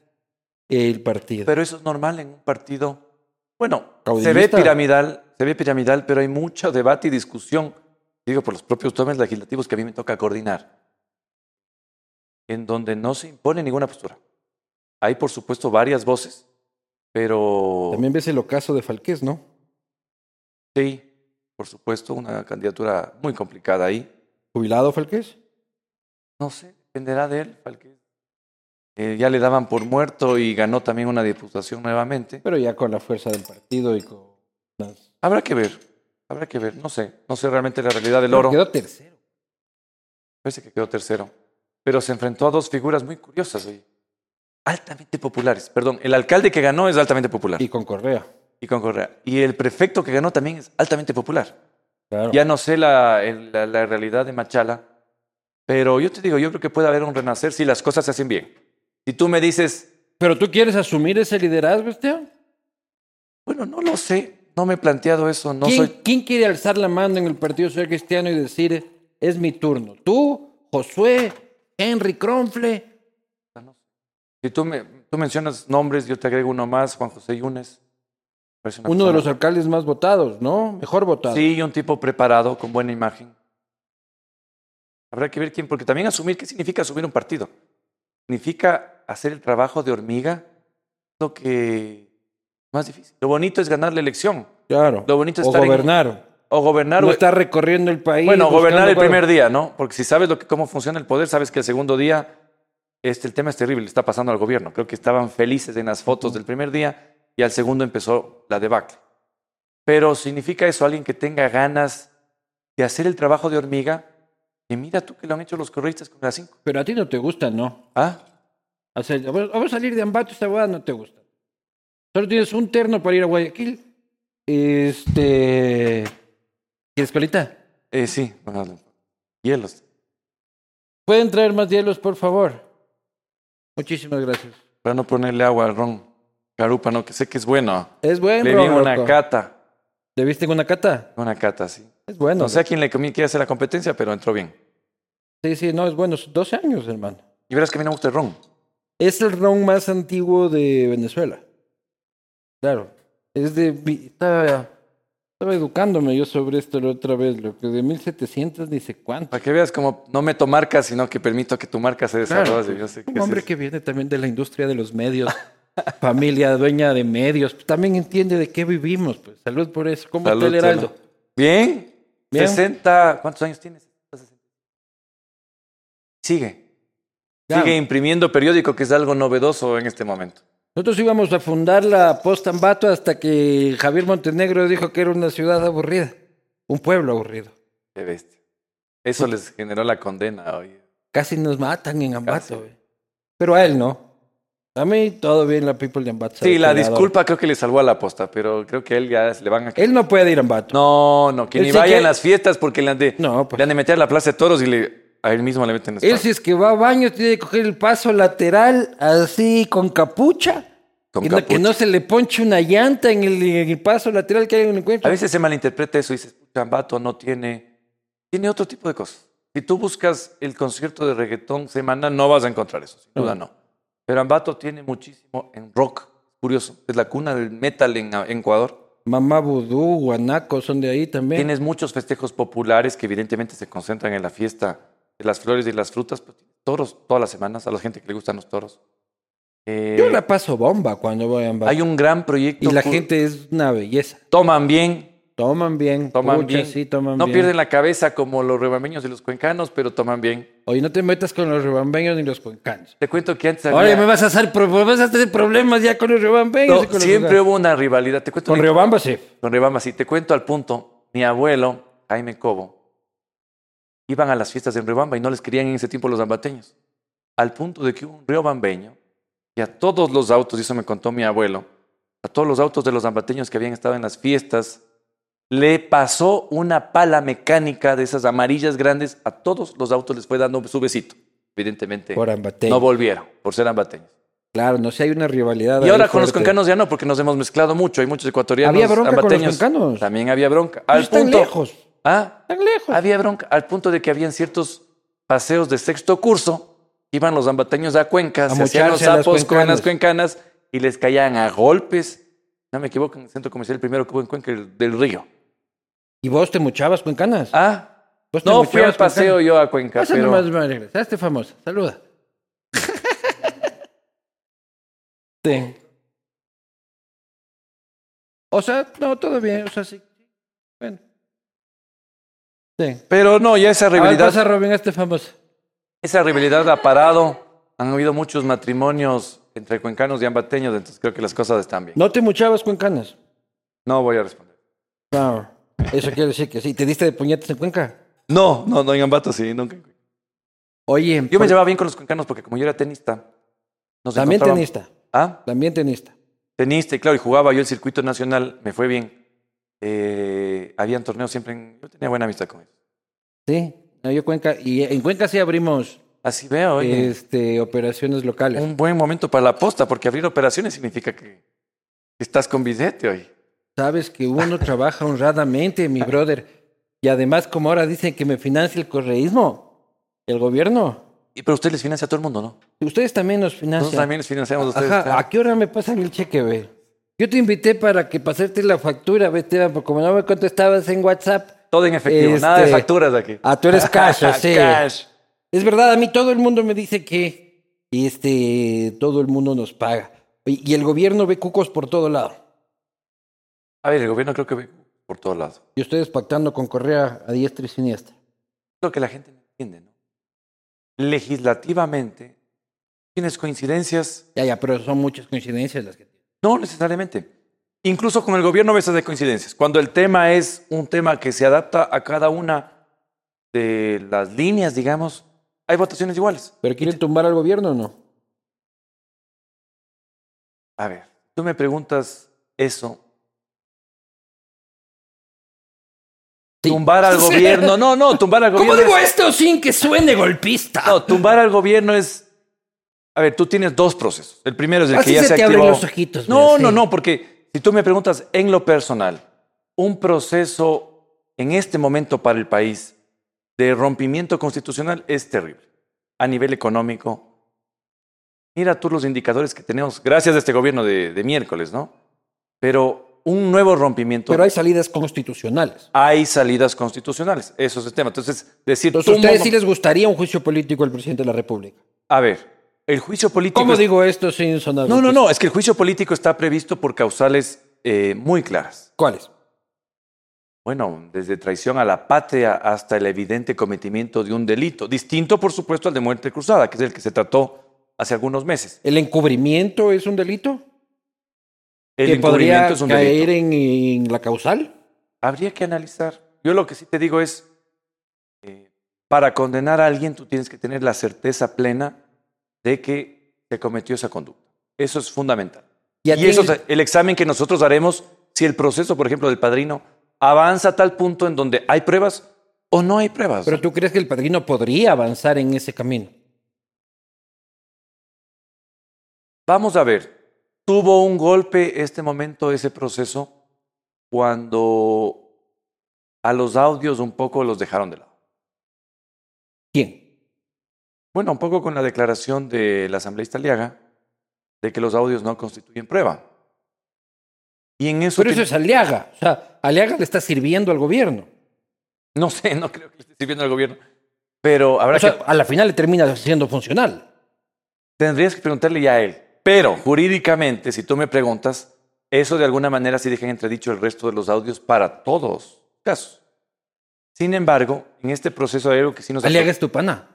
el partido. Pero eso es normal en un partido. Bueno, se ve piramidal, se ve piramidal, pero hay mucho debate y discusión, digo, por los propios tomes legislativos que a mí me toca coordinar, en donde no se impone ninguna postura. Hay, por supuesto, varias voces, pero También ves el ocaso de Falqués, ¿no? sí, por supuesto, una candidatura muy complicada ahí. ¿Jubilado Falqués? No sé, dependerá de él. Falquez. Eh, ya le daban por muerto y ganó también una diputación nuevamente. Pero ya con la fuerza del partido y con las... Habrá que ver, habrá que ver, no sé, no sé realmente la realidad del Pero oro. Quedó tercero. Parece que quedó tercero. Pero se enfrentó a dos figuras muy curiosas hoy. Altamente populares. Perdón, el alcalde que ganó es altamente popular. Y con Correa. Y con Correa. Y el prefecto que ganó también es altamente popular. Claro. Ya no sé la- la realidad de Machala, pero yo te digo, yo creo que puede haber un renacer si las cosas se hacen bien. Si tú me dices, ¿Pero tú quieres asumir ese liderazgo, Esteban? bueno, no lo sé, no me he planteado eso, no ¿Quién, soy... quién quiere alzar la mano en el Partido Social Cristiano y decir, es mi turno? ¿Tú, Josué, Henry Cronfle? Si tú, me, tú mencionas nombres, yo te agrego uno más, Juan José Yunes. Uno de los alcaldes más votados, ¿no? Mejor votado. Sí, un tipo preparado, con buena imagen. Habrá que ver quién, porque también asumir, ¿qué significa asumir un partido? Significa hacer el trabajo de hormiga, lo que más difícil. Lo bonito es ganar la elección, Claro. Lo bonito es o estar en- gobernar. o gobernar. no o- estar recorriendo el país. bueno, gobernar el primer día, ¿no? Porque si sabes lo que, cómo funciona el poder, sabes que el segundo día, este, el tema es terrible, le está pasando al gobierno. Creo que estaban felices en las fotos del primer día y al segundo empezó la debacle. Pero significa eso, alguien que tenga ganas de hacer el trabajo de hormiga, y mira tú que lo han hecho los correístas con las cinco. Pero a ti no te gusta, ¿no? ¿Ah? Vamos a salir de Ambato, esta hueá no te gusta. Solo tienes un terno para ir a Guayaquil. Este. ¿Quieres colita? Eh, sí, bueno, hielos. ¿Pueden traer más hielos, por favor? Muchísimas gracias. Para no ponerle agua al ron. Carúpano, que sé que es bueno. Es buen Le vi una loco. cata. ¿Le viste en una cata? Una cata, sí. Es bueno. No sé a quién le comí, quiere hacer la competencia, pero entró bien. Sí, sí, no, es bueno. 12 años, hermano. Y verás que a mí no me gusta el ron. Es el ron más antiguo de Venezuela. Claro. Es de. Está Estaba educándome yo sobre esto la otra vez, lo que de 1700 ni sé cuánto. Para que veas como no meto marcas, sino que permito que tu marca se Claro, desarrolle. Yo sé que un hombre es- que viene también de la industria de los medios, familia dueña de medios, también entiende de qué vivimos. Pues. Salud por eso. ¿Cómo está el Heraldo? Bien. Bien. 60, ¿cuántos años tienes? Sigue. Sigue imprimiendo periódico, que es algo novedoso en este momento. Nosotros íbamos a fundar la Posta Ambato hasta que Javier Montenegro dijo que era una ciudad aburrida, un pueblo aburrido. Qué bestia. Eso les generó la condena hoy. Casi nos matan en. Ambato. Pero a él no. A mí todo bien, la people de Ambato. Sí, la disculpa creo que le salvó a la posta, pero creo que él ya le van a... Él no puede ir a Ambato. No, no, que Él ni sí vaya que- en las fiestas porque le han de, No, pues. le han de meter a la plaza de toros y le, a él mismo le meten la Él si es que va a baño tiene que coger el paso lateral así con capucha. Con y no- que no se le ponche una llanta en el, en el paso lateral que hay en el encuentro. A veces se malinterpreta eso y dices, "Pucha, Ambato no tiene... Tiene otro tipo de cosas. Si tú buscas el concierto de reggaetón semanal, no vas a encontrar eso, sin duda no. Pero Ambato tiene muchísimo en rock. Curioso, es la cuna del metal en, en Ecuador. Mamá Vudú, Guanaco son de ahí también. Tienes muchos festejos populares que evidentemente se concentran en la fiesta de las flores y las frutas. Tienes toros todas las semanas, a la gente que le gustan los toros. Eh, Yo la paso bomba cuando voy a Ambato. hay un gran proyecto. Y la gente es una belleza. Toman bien, Toman bien. toman pucha, bien. Sí, toman no bien. pierden la cabeza como los rebambeños y los cuencanos, pero toman bien. Oye, no te metas con los rebambeños ni los cuencanos. Te cuento que antes había... Oye, me vas a hacer vas a tener problemas ya con los rebambeños. No, con los siempre cuencanos. hubo una rivalidad. Te cuento Con Riobamba sí. con Riobamba, sí. Te cuento al punto. Mi abuelo, Jaime Cobo, iban a las fiestas en Riobamba y no les querían en ese tiempo los zambateños. Al punto de que hubo un riobambeño y a todos los autos, y eso me contó mi abuelo, a todos los autos de los zambateños que habían estado en las fiestas, le pasó una pala mecánica de esas amarillas grandes, a todos los autos les fue dando su besito. Evidentemente Por no volvieron, por ser ambateños. Claro, no sé, hay una rivalidad. Y ahora con los cuencanos ya no, porque nos hemos mezclado mucho. Hay muchos ecuatorianos. Había bronca con los ambateños. cuencanos. También había bronca. Al están punto, lejos. ¿Ah? Están lejos. Había bronca. Al punto de que habían ciertos paseos de sexto curso. Iban los ambateños a Cuenca, A se hacían los sapos con las cuencanas. y les caían a golpes. No me equivoco, en el centro comercial el primero que hubo en Cuenca, el del Río. ¿Y vos te muchabas cuencanas? ¿Ah? ¿Vos te No fui al paseo cuencanas? yo a Cuenca, Pasa pero... nomás, madre. Hazte famosa. Saluda. sí. O sea, no, todo bien. O sea, sí. Sí. Pero no, ya esa rivalidad... pasa, Robin, hazte famosa. Esa rivalidad ha parado. Han habido muchos matrimonios entre cuencanos y ambateños, entonces creo que las cosas están bien. ¿No te muchabas cuencanas? No voy a responder. Claro. Eso quiere decir que sí. ¿Te diste de puñetes en Cuenca? No, no, no en Ambato sí, nunca. Oye, Yo me llevaba bien con los cuencanos porque como yo era tenista, nos también tenista. Ah, También tenista. tenista, y claro, y jugaba yo el circuito nacional, me fue bien. Eh, habían torneos siempre, en- yo tenía buena amistad con ellos. Sí. No, yo Cuenca. Y en Cuenca sí abrimos Así veo, oye, este, operaciones locales. un buen momento para la posta, porque abrir operaciones significa que, estás con billete hoy. Sabes que uno trabaja honradamente, mi brother. Y además, como ahora dicen que me financia el correísmo, el gobierno. Y, pero usted les financia a todo el mundo, ¿no? Ustedes también nos financian. Nosotros también les financiamos a ustedes. Ajá. ¿a qué hora me pasan el cheque, güey? Yo te invité para que pasarte la factura, ¿ves, Esteban? Porque como no me contestabas en WhatsApp. Todo en efectivo, nada de Este, facturas aquí. Ah, tú eres cash, sí. Cash. Es verdad, a mí todo el mundo me dice que este, todo el mundo nos paga. Y el gobierno ve cucos por todo lado. A ver, el gobierno creo que ve por todos lados. Y ustedes pactando con Correa a diestra y siniestra. Lo que la gente no entiende, ¿no? Legislativamente, tienes coincidencias, Ya, ya, pero son muchas coincidencias las que no necesariamente. Incluso con el gobierno ves de coincidencias. Cuando el tema es un tema que se adapta a cada una de las líneas, digamos, hay votaciones iguales. ¿Pero quieren tumbar al gobierno o no? A ver, tú me preguntas eso. Tumbar al gobierno. No, no, tumbar al ¿Cómo gobierno. digo es- esto sin que suene golpista? No, tumbar al gobierno es. A ver, tú tienes dos procesos. El primero es el Así que ya se se, te abren activó. los ojitos, No, mira, no, sí. no, porque si tú me preguntas en lo personal, un proceso en este momento para el país de rompimiento constitucional es terrible. A nivel económico. Mira tú los indicadores que tenemos, gracias a este gobierno de, de miércoles, ¿no? Pero un nuevo rompimiento. Pero hay salidas constitucionales. hay salidas constitucionales. Eso es el tema. Entonces, decir... Entonces, tú ¿a ustedes sí les gustaría un juicio político al presidente de la República? A ver, el juicio político... ¿Cómo es- digo esto sin sonar? No, no, no. Es que el juicio político está previsto por causales eh, muy claras. ¿Cuáles? Bueno, desde traición a la patria hasta el evidente cometimiento de un delito. Distinto, por supuesto, al de muerte cruzada, que es el que se trató hace algunos meses. ¿El encubrimiento es un delito? El ¿Que podría encubrimiento es un caer delito. en, en la causal? Habría que analizar. Yo lo que sí te digo es, eh, para condenar a alguien tú tienes que tener la certeza plena de que se cometió esa conducta. Eso es fundamental. ¿Y eso es- es el examen que nosotros haremos si el proceso, por ejemplo, del padrino avanza a tal punto en donde hay pruebas o no hay pruebas. Pero tú crees que el padrino podría avanzar en ese camino. Vamos a ver, tuvo un golpe este momento, ese proceso, cuando a los audios un poco los dejaron de lado. ¿Quién? Bueno, un poco con la declaración de la asambleísta Aliaga de que los audios no constituyen prueba. Y en eso... Pero eso es Aliaga. O sea, Aliaga le está sirviendo al gobierno. No sé, no creo que le esté sirviendo al gobierno. Pero habrá O sea, que... a la final le termina siendo funcional. Tendrías que preguntarle ya a él. Pero jurídicamente, si tú me preguntas, eso de alguna manera sí deja en entredicho el resto de los audios para todos los casos. Sin embargo, en este proceso hay algo que sí nos... Aliaga es tu pana.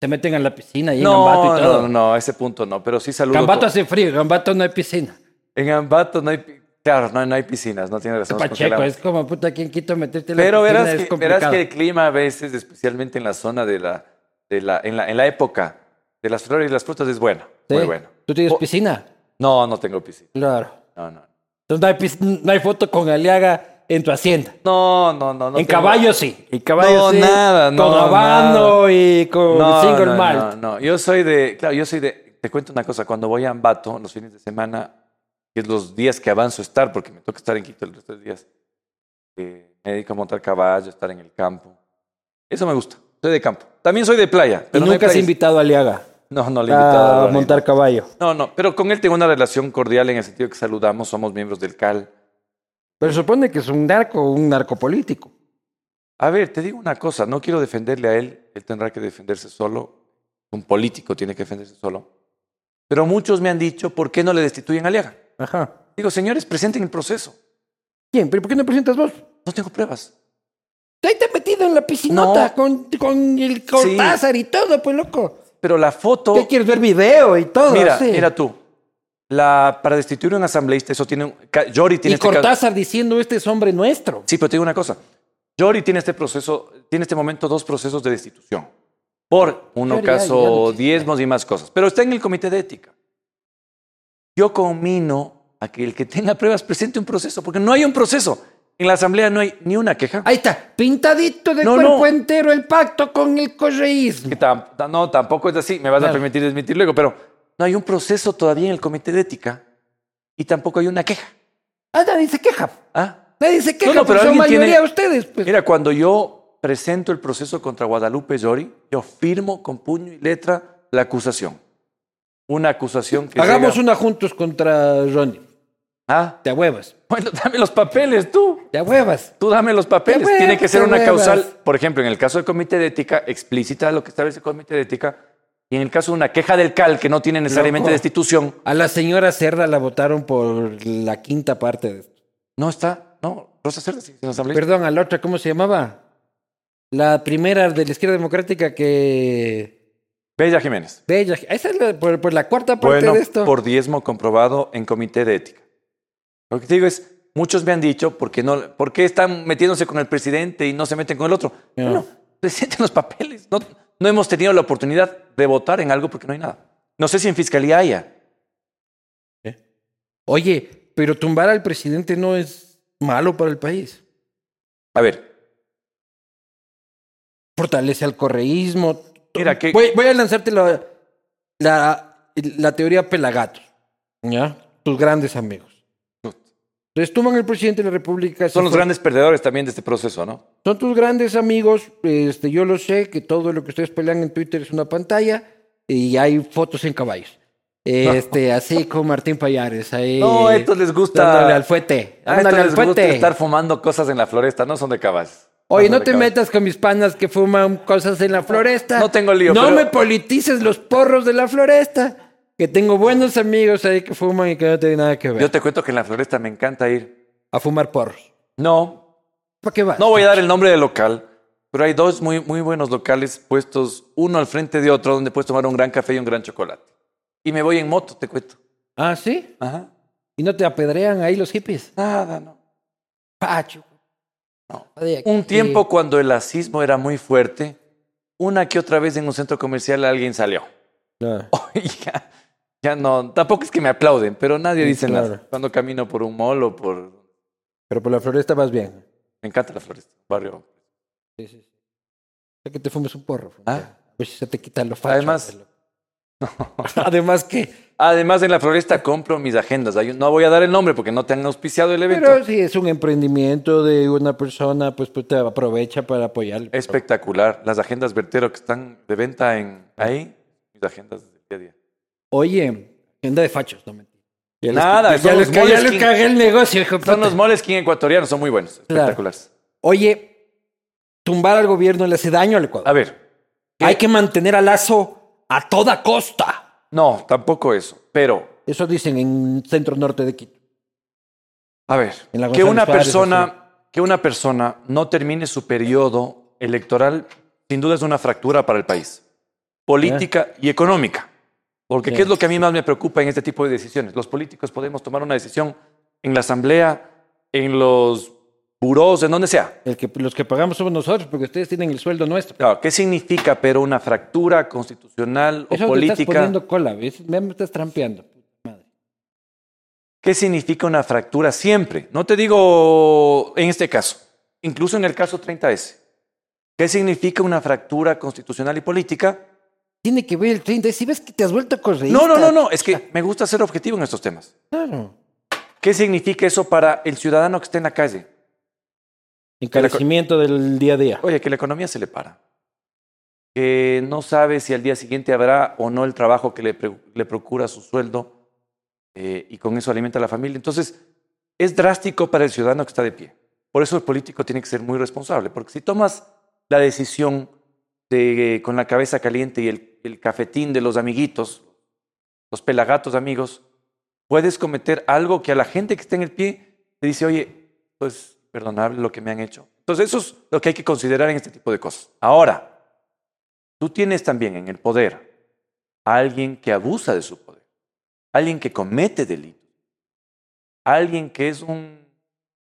Se meten a la piscina y en no, Ambato y no, todo. no, no, a ese punto no, pero sí saludo. Ambato hace frío, en Ambato no hay piscina. En Ambato no hay... Claro, no, no hay piscinas, no tiene razón. Pacheco, es como puta aquí en Quito meterte en la Pero piscina verás es que, complicado. verás que el clima a veces, especialmente en la zona de la, de la, en la, en la época de las flores y las frutas es bueno, ¿Sí? muy bueno. ¿Tú tienes piscina? No, no tengo piscina. Claro. No, no. Entonces no hay, no hay foto con Aliaga en tu hacienda. No, no, no. no en tengo- caballo sí. En caballo No, sí. nada, no, Con habano y con No, single no, malt. no, no. Yo soy de, claro, yo soy de, te cuento una cosa, cuando voy a Ambato los fines de semana, que es los días que avanzo a estar, porque me toca estar en Quito el resto de los días, eh, me dedico a montar caballo, estar en el campo. Eso me gusta, soy de campo. También soy de playa, Y pero no hay nunca has invitado a Aliaga No, no le he invitado a Ronnie. montar caballo. No, no, pero con él tengo una relación cordial en el sentido que saludamos, somos miembros del CAL. Pero supone que es un narco, un narcopolítico. A ver, te digo una cosa, no quiero defenderle a él, él tendrá que defenderse solo, un político tiene que defenderse solo. Pero muchos me han dicho, ¿por qué no le destituyen a Aliaga? Ajá. Digo, señores, presenten el proceso. ¿Quién? ¿Pero por qué no presentas vos? No tengo pruebas. Ahí te has metido en la piscinota No. con, con el Cortázar y todo, pues loco. Pero la foto... ¿Qué quieres ver video y todo? Mira, mira tú. La, para destituir a un asambleísta, eso tiene un... Yori tiene Y este caso- Cortázar diciendo, este es hombre nuestro. Sí, pero te digo una cosa. Yori tiene este proceso, tiene este momento dos procesos de destitución. Por uno Yori ya- ya caso existe. diezmos y más cosas. Pero está en el comité de ética. Yo conmino a que el que tenga pruebas presente un proceso, porque no hay un proceso. En la asamblea no hay ni una queja. Ahí está, pintadito de No, cuerpo no. entero el pacto con el correísmo. Que tam- no, tampoco es así. Me vas a permitir desmitir luego, pero no hay un proceso todavía en el comité de ética y tampoco hay una queja. Ah, nadie se queja. ¿Ah? Nadie se queja, No, no, pero son mayoría tiene- ustedes. Pues. Mira, cuando yo presento el proceso contra Guadalupe Yori, yo firmo con puño y letra la acusación. Una acusación que Hagamos llega- una juntos contra Ronnie. Ah, Te huevas. bueno, dame los papeles tú. Te huevas. Tú dame los papeles. Tiene que ser una causal, por ejemplo, en el caso del comité de ética, explícita lo que establece el comité de ética, y en el caso de una queja del CAL que no tiene necesariamente Loco. destitución, A la señora Cerda la votaron por la quinta parte de esto. no está, no, Rosa Cerda, sí, la asamblea. Perdón, a la otra, ¿cómo se llamaba? La primera de la izquierda democrática que. Bella Jiménez. Bella. Esa es la, por, por la cuarta parte Bueno, de esto. por diezmo comprobado en comité de ética. Lo que te digo es, muchos me han dicho, ¿por qué, no, ¿por qué están metiéndose con el presidente y no se meten con el otro? Ya. Bueno, presenten los papeles. No, no hemos tenido la oportunidad de votar en algo porque no hay nada. No sé si en fiscalía haya. Oye, pero tumbar al presidente no es malo para el país. A ver, Fortalece al correísmo. Mira, que- Voy, voy a lanzarte la, la, la teoría Pelagatos. ¿Ya? Tus grandes amigos. Entonces toman al presidente de la República. son los for- grandes perdedores también de este proceso, ¿no? Son tus grandes amigos. Este, yo lo sé que todo lo que ustedes pelean en Twitter es una pantalla y hay fotos en caballos. Este, así con Martín Payares. Ahí, No, a estos les gusta- Dándole al fuete. A estos les gusta fuete. estar fumando cosas en la floresta, no son de caballos. Oye, no de te caballos. metas con mis panas que fuman cosas en la floresta. No tengo lío, No pero- me politices los porros de la floresta. Que tengo buenos amigos ahí que fuman y que no tienen nada que ver. Yo te cuento que en la floresta me encanta ir. A fumar porros. No, ¿Para qué vas? no voy a dar el nombre del local, pero hay dos muy, muy buenos locales puestos uno al frente de otro donde puedes tomar un gran café y un gran chocolate. Y me voy en moto, te cuento. Ah, ¿sí? Ajá. ¿Y no te apedrean ahí los hippies? Nada, no. Pacho. No. Un tiempo cuando el racismo era muy fuerte, una que otra vez en un centro comercial alguien salió. Claro. Hoy ya, no, tampoco es que me aplauden, pero nadie Sí, dice claro. nada. Cuando camino por un mall o por... Pero por la floresta vas bien. Me encanta la floresta, barrio. Sí, sí, sí. Sé que te fumes un porro. Ah. Pues se te quita lo facho. Además- de lo- Además que... Además, en la floresta compro mis agendas. No voy a dar el nombre porque no te han auspiciado el evento. Pero si es un emprendimiento de una persona, pues, pues te aprovecha para apoyarlo. Espectacular. Las agendas Vertero que están de venta en ahí, mis agendas del día a día. Oye, agenda de fachos, no mentira. Nada, ya, les, ca- ya les cagué el negocio, hijo Son los Moleskine ecuatorianos, son muy buenos, Claro. espectaculares. Oye, tumbar al gobierno le hace daño al Ecuador. A ver, ¿qué? Hay que mantener a Lazo a toda costa. no, tampoco eso, pero Eso dicen en centro norte de Quito. A ver, En la que una Suárez, persona, que una persona no termine su periodo electoral, sin duda es una fractura para el país, política y económica. Porque ¿qué es lo que a mí más me preocupa en este tipo de decisiones? Los políticos podemos tomar una decisión en la asamblea, en los buros, en donde sea. El que, los que pagamos somos nosotros, porque ustedes tienen el sueldo nuestro. Claro, ¿qué significa, pero, una fractura constitucional o Eso te estás política? poniendo cola, ¿ves? Me estás trampeando. madre. ¿Qué significa una fractura siempre? No te digo en este caso, incluso en el caso 30S. ¿Qué significa una fractura constitucional y política? Tiene que ver el 30. Si ves que te has vuelto correísta. No, no, no, no, es que me gusta ser objetivo en estos temas. Claro. ¿Qué significa eso para el ciudadano que está en la calle? Encarecimiento del día a día. Oye, que la economía se le para. Que no sabe si al día siguiente habrá o no el trabajo que le procura su sueldo eh, y con eso alimenta a la familia. Entonces, es drástico para el ciudadano que está de pie. Por eso el político tiene que ser muy responsable, porque si tomas la decisión con la cabeza caliente y el, cafetín de los amiguitos, los pelagatos amigos, puedes cometer algo que a la gente que está en el pie le dice, oye, pues perdonable lo que me han hecho. Entonces eso es lo que hay que considerar en este tipo de cosas. Ahora, tú tienes también en el poder a alguien que abusa de su poder, alguien que comete delitos, alguien que es un-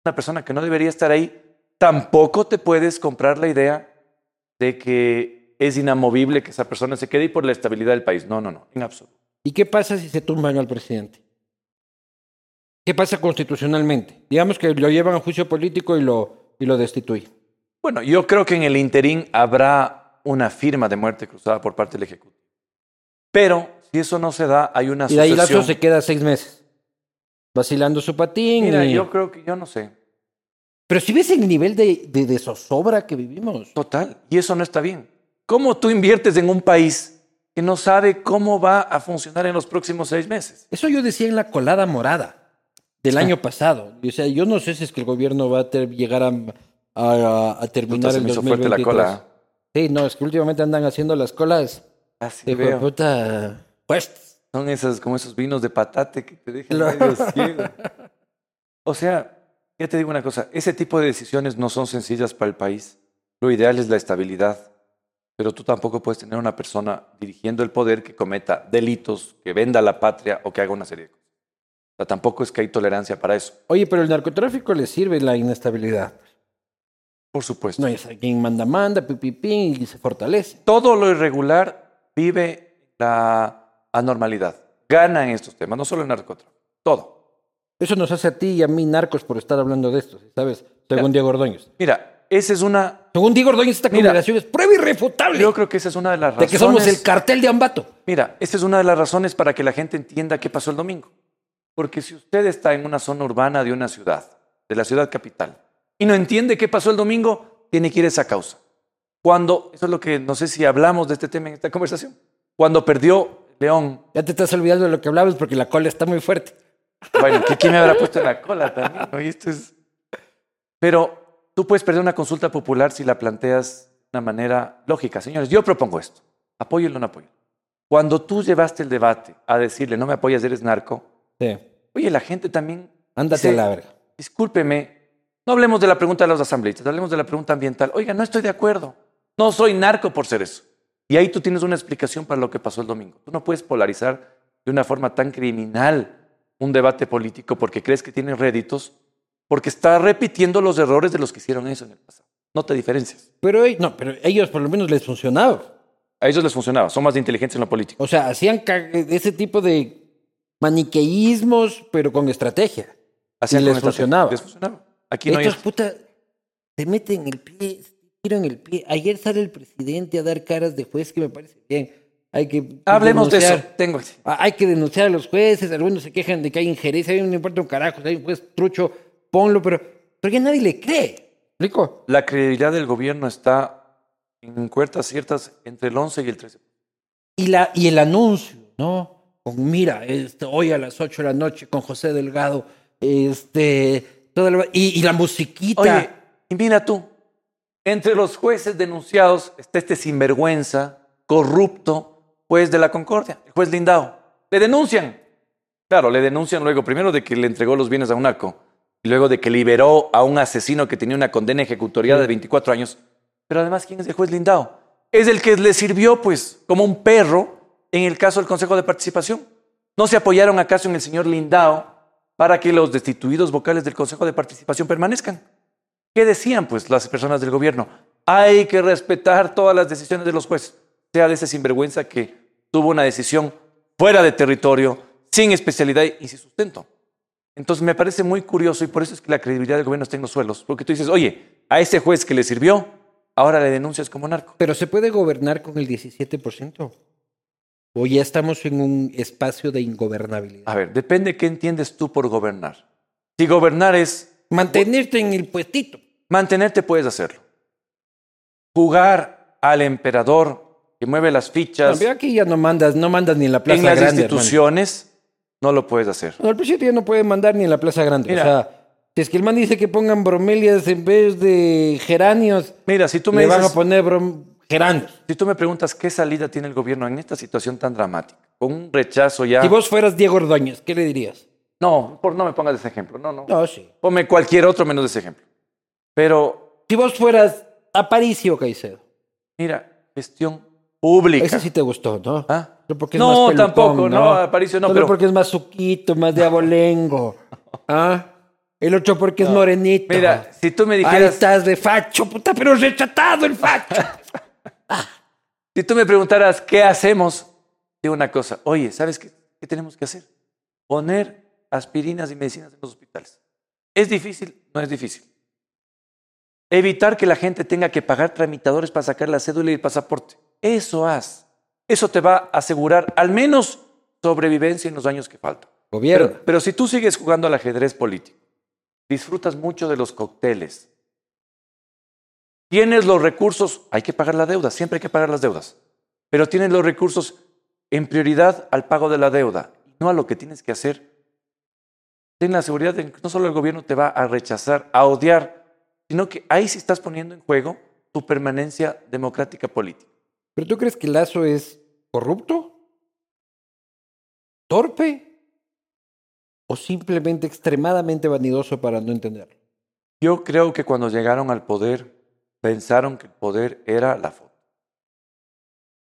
una persona que no debería estar ahí, tampoco te puedes comprar la idea de que es inamovible que esa persona se quede y por la estabilidad del país. No, no, no, en absoluto. ¿Y qué pasa si se tumban al presidente? ¿Qué pasa constitucionalmente? Digamos que lo llevan a juicio político y lo, y lo destituyen. Bueno, yo creo que en el interín habrá una firma de muerte cruzada por parte del Ejecutivo. Pero si eso no se da, hay una Y de ahí Lazo se queda seis meses. Vacilando su patín. Mira, y- yo creo que yo no sé. Pero si ves el nivel de, de, de zozobra que vivimos. Total, y eso no está bien. ¿Cómo tú inviertes en un país que no sabe cómo va a funcionar en los próximos seis meses? Eso yo decía en la colada morada del año pasado. O sea, yo no sé si es que el gobierno va a ter- llegar a, a- a terminar Puta, se el me hizo fuerte 2023. la cola. Sí, no, es que últimamente andan haciendo las colas Así de veo. puta. Pues, Son esas, como esos vinos de patate que te dejan medio ciego. O sea, ya te digo una cosa, ese tipo de decisiones no son sencillas para el país. Lo ideal es la estabilidad, pero tú tampoco puedes tener una persona dirigiendo el poder que cometa delitos, que venda la patria o que haga una serie de cosas. O sea, tampoco es que hay tolerancia para eso, oye, pero el narcotráfico le sirve la inestabilidad. por supuesto. No, es quien manda, manda, pipipín, y se fortalece. Todo lo irregular vive la anormalidad. Gana en estos temas, no solo el narcotráfico, todo. Eso nos hace a ti y a mí narcos por estar hablando de esto, ¿sabes? Según Diego Ordóñez. Mira, esa es una... Según Diego Ordóñez, esta Mira, combinación es prueba irrefutable Yo creo que esa es una de las de razones... que somos el cartel de Ambato. Mira, esta es una de las razones para que la gente entienda qué pasó el domingo. Porque si usted está en una zona urbana de una ciudad, de la ciudad capital, y no entiende qué pasó el domingo, tiene que ir a esa causa. Cuando, eso es lo que, no sé si hablamos de este tema en esta conversación, cuando perdió León. Ya te estás olvidando de lo que hablabas porque la cola está muy fuerte. Bueno, ¿qué- ¿quién me habrá puesto en la cola también? no? Y esto es... Pero tú puedes perder una consulta popular si la planteas de una manera lógica. Señores, yo propongo esto. Apóyenlo o no apóyenlo. Cuando tú llevaste el debate a decirle, no me apoyas, eres narco, Sí. oye, la gente también... Ándate a la verga. Discúlpeme, no hablemos de la pregunta de los asambleístas, hablemos de la pregunta ambiental. Oiga, no estoy de acuerdo. No soy narco por ser eso. Y ahí tú tienes una explicación para lo que pasó el domingo. Tú no puedes polarizar de una forma tan criminal un debate político porque crees que tiene réditos, porque está repitiendo los errores de los que hicieron eso en el pasado. No te diferencias. Pero, no, pero ellos por lo menos les funcionaba. A ellos les funcionaba, son más inteligentes en lo político. O sea, hacían ese tipo de maniqueísmos, pero con estrategia. Hacían y les funcionaba. Les funcionaba. Aquí no hay puta se meten el pie, se tiran el pie. Ayer sale el presidente a dar caras de juez que me parece bien. Hay que Hablemos de eso. Tengo... Hay que denunciar a los jueces, algunos se quejan de que hay injerencia, a mí no importa un carajo, si hay un juez trucho, ponlo, pero, pero ya nadie le cree. ¿Rico? La credibilidad del gobierno está en cuertas ciertas entre el 11 y el 13. Y, la, y el anuncio, ¿no? Con, mira, este, hoy a las 8 de la noche con José Delgado, este, toda la- y, y la musiquita. Oye, y mira tú, entre los jueces denunciados está este sinvergüenza, corrupto, juez de la Concordia, el juez Lindao. Le denuncian. Claro, le denuncian luego, primero de que le entregó los bienes a un narco, y luego de que liberó a un asesino que tenía una condena ejecutoriada de 24 años. Pero además, ¿quién es el juez Lindao? Es el que le sirvió, pues, como un perro en el caso del Consejo de Participación. ¿No se apoyaron acaso en el señor Lindao para que los destituidos vocales del Consejo de Participación permanezcan? ¿Qué decían pues las personas del gobierno? Hay que respetar todas las decisiones de los jueces, sea de ese sinvergüenza que tuvo una decisión fuera de territorio, sin especialidad y sin sustento. Entonces me parece muy curioso y por eso es que la credibilidad del gobierno está en los suelos, porque tú dices, oye, a ese juez que le sirvió, ahora le denuncias como narco. Pero se puede gobernar con el 17%. O ya estamos en un espacio de ingobernabilidad. A ver, depende qué entiendes tú por gobernar. Si gobernar es Mantenerte en el puestito. mantenerte, puedes hacerlo. Jugar al emperador que mueve las fichas No, veo aquí ya no mandas, no mandas ni en la plaza en las grande. hermano. instituciones, no lo puedes hacer. No, el presidente ya no puede mandar ni en la plaza grande. Mira. O sea, si es que el man dice que pongan bromelias en vez de geranios, Mira, si tú me le van a poner brom- geranios. Si tú me preguntas qué salida tiene el gobierno en esta situación tan dramática, con un rechazo ya. Si vos fueras Diego Ordóñez, ¿qué le dirías? No, por, no me pongas ese ejemplo. No, no. No, sí. Ponme cualquier otro menos ese ejemplo. Pero, Si vos fueras Aparicio Caicedo. mira, gestión pública. Ese sí te gustó, ¿no? ¿Ah? Solo porque es No, más pelucón, tampoco, no, Aparicio no, Solo pero- porque es más suquito, más de abolengo. ¿Ah? El otro porque es morenito. Mira, si tú me Ahí dijeras, estás de facho, puta, pero rechatado el facho. si tú me preguntaras qué hacemos, digo una cosa. Oye, ¿sabes qué, qué tenemos que hacer? Poner aspirinas y medicinas en los hospitales. ¿Es difícil? No es difícil. Evitar que la gente tenga que pagar tramitadores para sacar la cédula y el pasaporte. Eso haz. Eso te va a asegurar al menos sobrevivencia en los años que faltan. Gobierno. Pero, pero si tú sigues jugando al ajedrez político, disfrutas mucho de los cócteles, tienes los recursos, hay que pagar la deuda, siempre hay que pagar las deudas, pero tienes los recursos en prioridad al pago de la deuda, no a lo que tienes que hacer. Ten la seguridad de que no solo el gobierno te va a rechazar, a odiar, sino que ahí sí estás poniendo en juego tu permanencia democrática política. ¿Pero tú crees que Lazo es corrupto? ¿Torpe? ¿O simplemente extremadamente vanidoso para no entenderlo? Yo creo que cuando llegaron al poder, pensaron que el poder era la foto.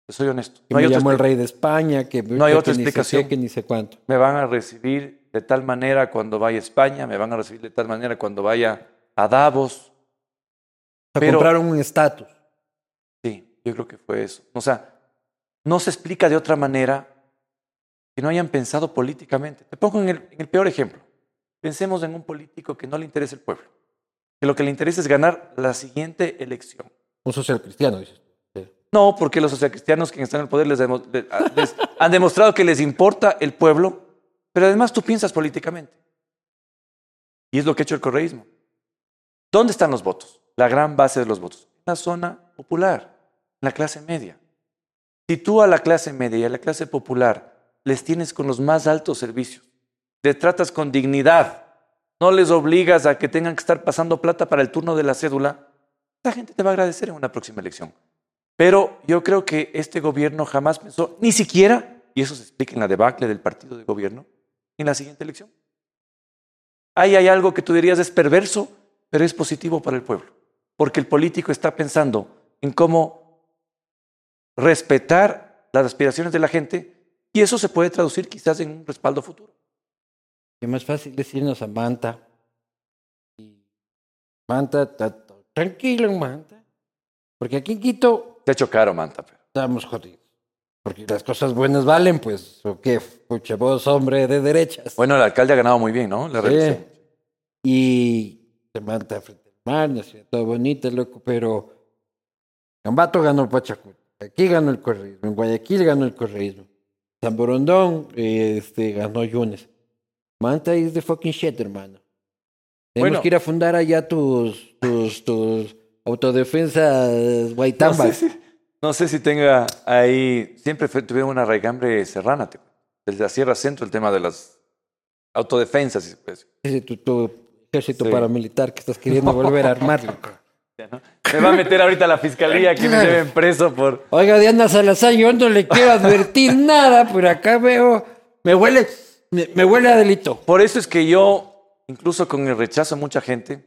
Soy honesto. Que No hay me otra llamó el rey de España, que, No hay que otra ni sé explicación. qué, que ni sé cuánto. Me van a recibir de tal manera cuando vaya a España, me van a recibir de tal manera cuando vaya a Davos. O sea, Pero- compraron un estatus. Yo creo que fue eso. O sea, no se explica de otra manera que no hayan pensado políticamente. Te pongo en el, en el peor ejemplo. Pensemos en un político que no le interesa el pueblo, que lo que le interesa es ganar la siguiente elección. Un social cristiano, dices. No, porque los socialcristianos que están en el poder les, demo- han demostrado que les importa el pueblo, pero además tú piensas políticamente. Y es lo que ha hecho el correísmo. ¿Dónde están los votos? La gran base de los votos. En la zona popular, la clase media. Si tú a la clase media y a la clase popular les tienes con los más altos servicios, les tratas con dignidad, no les obligas a que tengan que estar pasando plata para el turno de la cédula, la gente te va a agradecer en una próxima elección. Pero yo creo que este gobierno jamás pensó, ni siquiera, y eso se explica en la debacle del partido de gobierno, en la siguiente elección. Ahí hay algo que tú dirías es perverso, pero es positivo para el pueblo, porque el político está pensando en cómo respetar las aspiraciones de la gente y eso se puede traducir quizás en un respaldo futuro. Es más fácil es irnos a Manta. Y Manta tranquilo Manta. Porque aquí en Quito Te ha hecho caro, Manta. pero- estamos jodidos. Porque las cosas buenas valen, pues, o qué, pucha, vos, hombre de derechas. Bueno, el alcalde ha ganado muy bien, ¿no? La Sí. Y se Manta frente al mar, una ciudad toda bonita, loco, pero Gambato ganó Pachacuti. Aquí ganó el correísmo. En Guayaquil ganó el correísmo. San Borondón este, ganó Yunes. Manta is the fucking shit, hermano. Tenemos Bueno. que ir a fundar allá tus, tus, tus autodefensas No guaitambas. sé, si, no sé si tenga ahí. Siempre fue- tuvieron una raigambre serrana. te- Desde la Sierra Centro, el tema de las autodefensas, si se puede decir. Ese tu, tu ejército Sí. paramilitar que estás queriendo volver a armar, loco. Me va a meter ahorita a la fiscalía que me lleven preso por. Oiga, Diana Salazar, yo no le quiero advertir nada, pero acá veo, me huele, me, me huele a delito. Por eso es que yo, incluso con el rechazo de mucha gente,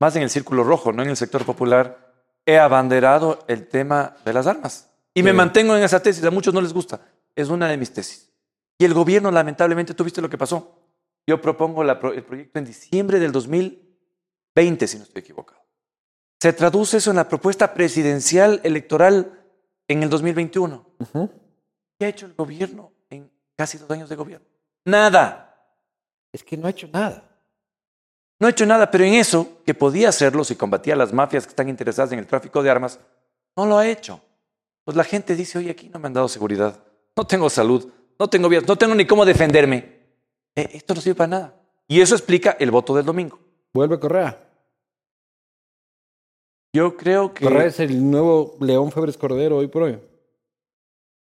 más en el círculo rojo, no en el sector popular, he abanderado el tema de las armas. Y me mantengo en esa tesis. A muchos no les gusta. Es una de mis tesis. Y el gobierno, lamentablemente, tú viste lo que pasó. Yo propongo la pro- el proyecto en diciembre del 2020, si no estoy equivocado. Se traduce eso en la propuesta presidencial electoral en el 2021. Ujú. ¿Qué ha hecho el gobierno en casi dos años de gobierno? Nada. Es que no ha hecho nada. No ha hecho nada, pero en eso, que podía hacerlo si combatía a las mafias que están interesadas en el tráfico de armas, no lo ha hecho. Pues la gente dice, oye, aquí no me han dado seguridad, no tengo salud, no tengo vías, no tengo ni cómo defenderme. Eh, esto no sirve para nada. Y eso explica el voto del domingo. Vuelve Correa. Yo creo que... Correa es el nuevo León Febres Cordero hoy por hoy.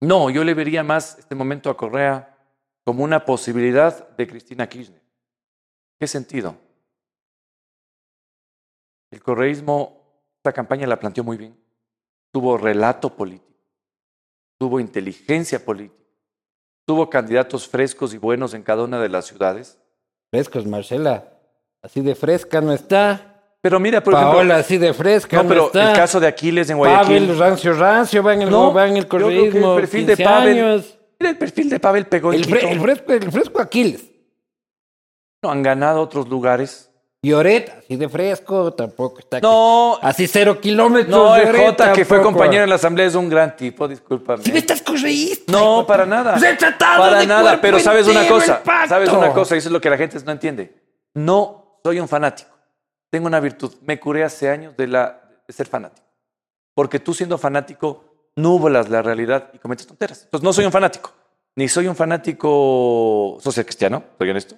No, yo le vería más este momento a Correa como una posibilidad de Cristina Kirchner. ¿Qué sentido? El correísmo, esta campaña la planteó muy bien. Tuvo relato político, tuvo inteligencia política, tuvo candidatos frescos y buenos en cada una de las ciudades. Frescos, Marcela. Así de fresca no está. Pero mira, por Paola, ejemplo, así de fresca no, pero está. el caso de Aquiles en Guayaquil. Pavel, rancio, rancio, va en el, No, va en el que el correísmo. perfil de 15 Pavel- años. Mira, el perfil de Pavel pegó El, fre- el fresco, el fresco Aquiles. No, han ganado otros lugares. Lloret, así de fresco, tampoco está. No, Así cero kilómetros. No, el Jota, que fue tampoco. compañero en la asamblea, es un gran tipo, discúlpame. Si me estás correísta. No, para de- nada. He tratado Para de nada, pero sabes una cosa, sabes una cosa, y eso es lo que la gente no entiende. No soy un fanático. Tengo una virtud. Me curé hace años de, la, de ser fanático. Porque tú siendo fanático, nublas la realidad y cometes tonteras. Entonces no soy un fanático. Ni soy un fanático social cristiano, soy honesto.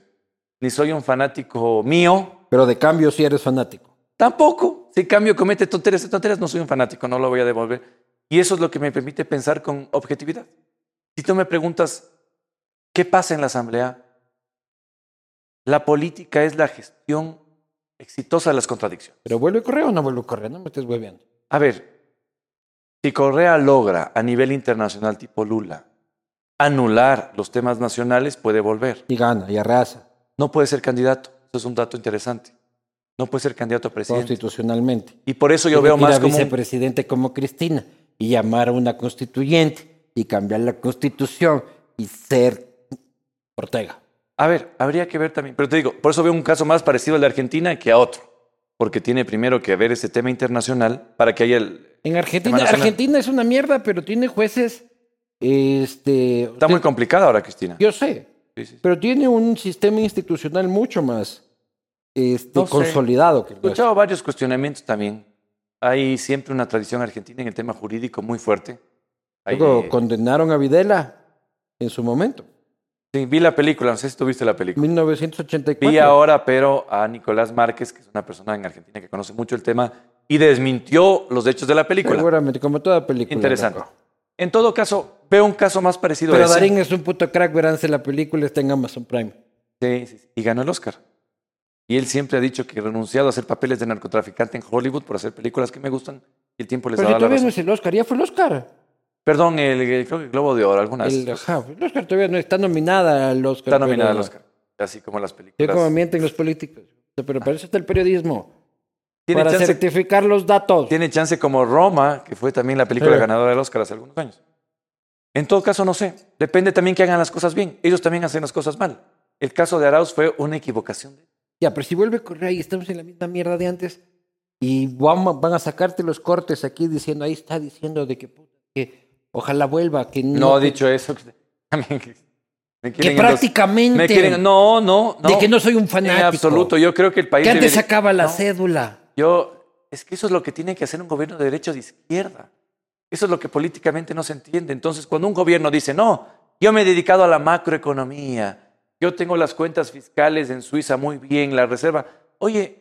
Ni soy un fanático mío, Pero de cambio sí eres fanático. Tampoco. Si cambio comete tonteras y tonteras, no soy un fanático, no lo voy a devolver. Y eso es lo que me permite pensar con objetividad. Si tú me preguntas, ¿qué pasa en la Asamblea? La política es la gestión exitosa de las contradicciones. Pero vuelve Correa o no vuelve Correa, no me estés hueveando. A ver, si Correa logra a nivel internacional tipo Lula anular los temas nacionales, puede volver. Y gana, y arrasa, No puede ser candidato. Eso es un dato interesante. No puede ser candidato a presidente. constitucionalmente. Y por eso yo Tiene veo que ir más a como vicepresidente como Cristina y llamar a una constituyente y cambiar la constitución y ser Ortega. A ver, habría que ver también. Pero te digo, por eso veo un caso más parecido al de Argentina que a otro. Porque tiene primero que ver ese tema internacional para que haya el. En Argentina. Argentina es una mierda, pero tiene jueces. Este, Está muy complicado ahora, Cristina. Yo sé, Sí, sí, sí. pero tiene un sistema institucional mucho más este, No consolidado que He escuchado varios cuestionamientos también. Hay siempre una tradición argentina en el tema jurídico muy fuerte. Hay, Luego eh, condenaron a Videla en su momento, sí, vi la película, no sé si tuviste la película. 1984. Vi ahora, pero a Nicolás Márquez, que es una persona en Argentina que conoce mucho el tema, y desmintió los hechos de la película. Seguramente, como toda película. Interesante. loco. En todo caso, veo un caso más parecido Pero a ese. Darín es un puto crack, veránse la película, está en Amazon Prime. Sí, sí, sí. Y ganó el Oscar. Y él siempre ha dicho que renunciado a hacer papeles de narcotraficante en Hollywood por hacer películas que me gustan y el tiempo les Pero ha si la todavía no razón. es el Oscar, ya fue el Oscar. Perdón, el, el- creo que el Globo de Oro, algunas. El, ajá, el Oscar todavía no está nominada al Oscar. Está nominada al Oscar. Así como las Sí, películas. como mienten los políticos. Pero para eso está el periodismo. Tiene Para chance, certificar los datos. tiene chance como Roma, que fue también la película Sí. ganadora del Oscar hace algunos años. En todo caso, no sé. Depende también que hagan las cosas bien. Ellos también hacen las cosas mal. El caso de Arauz fue una equivocación. Ya, pero si vuelve Correa y estamos en la misma mierda de antes y vamos, van a sacarte los cortes aquí diciendo, ahí está diciendo de que, puta, que ojalá vuelva, que no. No, dicho eso. Me Que prácticamente. me quieren- no, no, no. De que no soy un En fanático. absoluto. Yo creo que el país. Que antes debería- sacaba la No. cédula. Yo, es que eso es lo que tiene que hacer un gobierno de derecha o de izquierda. Eso es lo que políticamente no se entiende. Entonces, cuando un gobierno dice, no, yo me he dedicado a la macroeconomía, yo tengo las cuentas fiscales en Suiza muy bien, la reserva. Oye,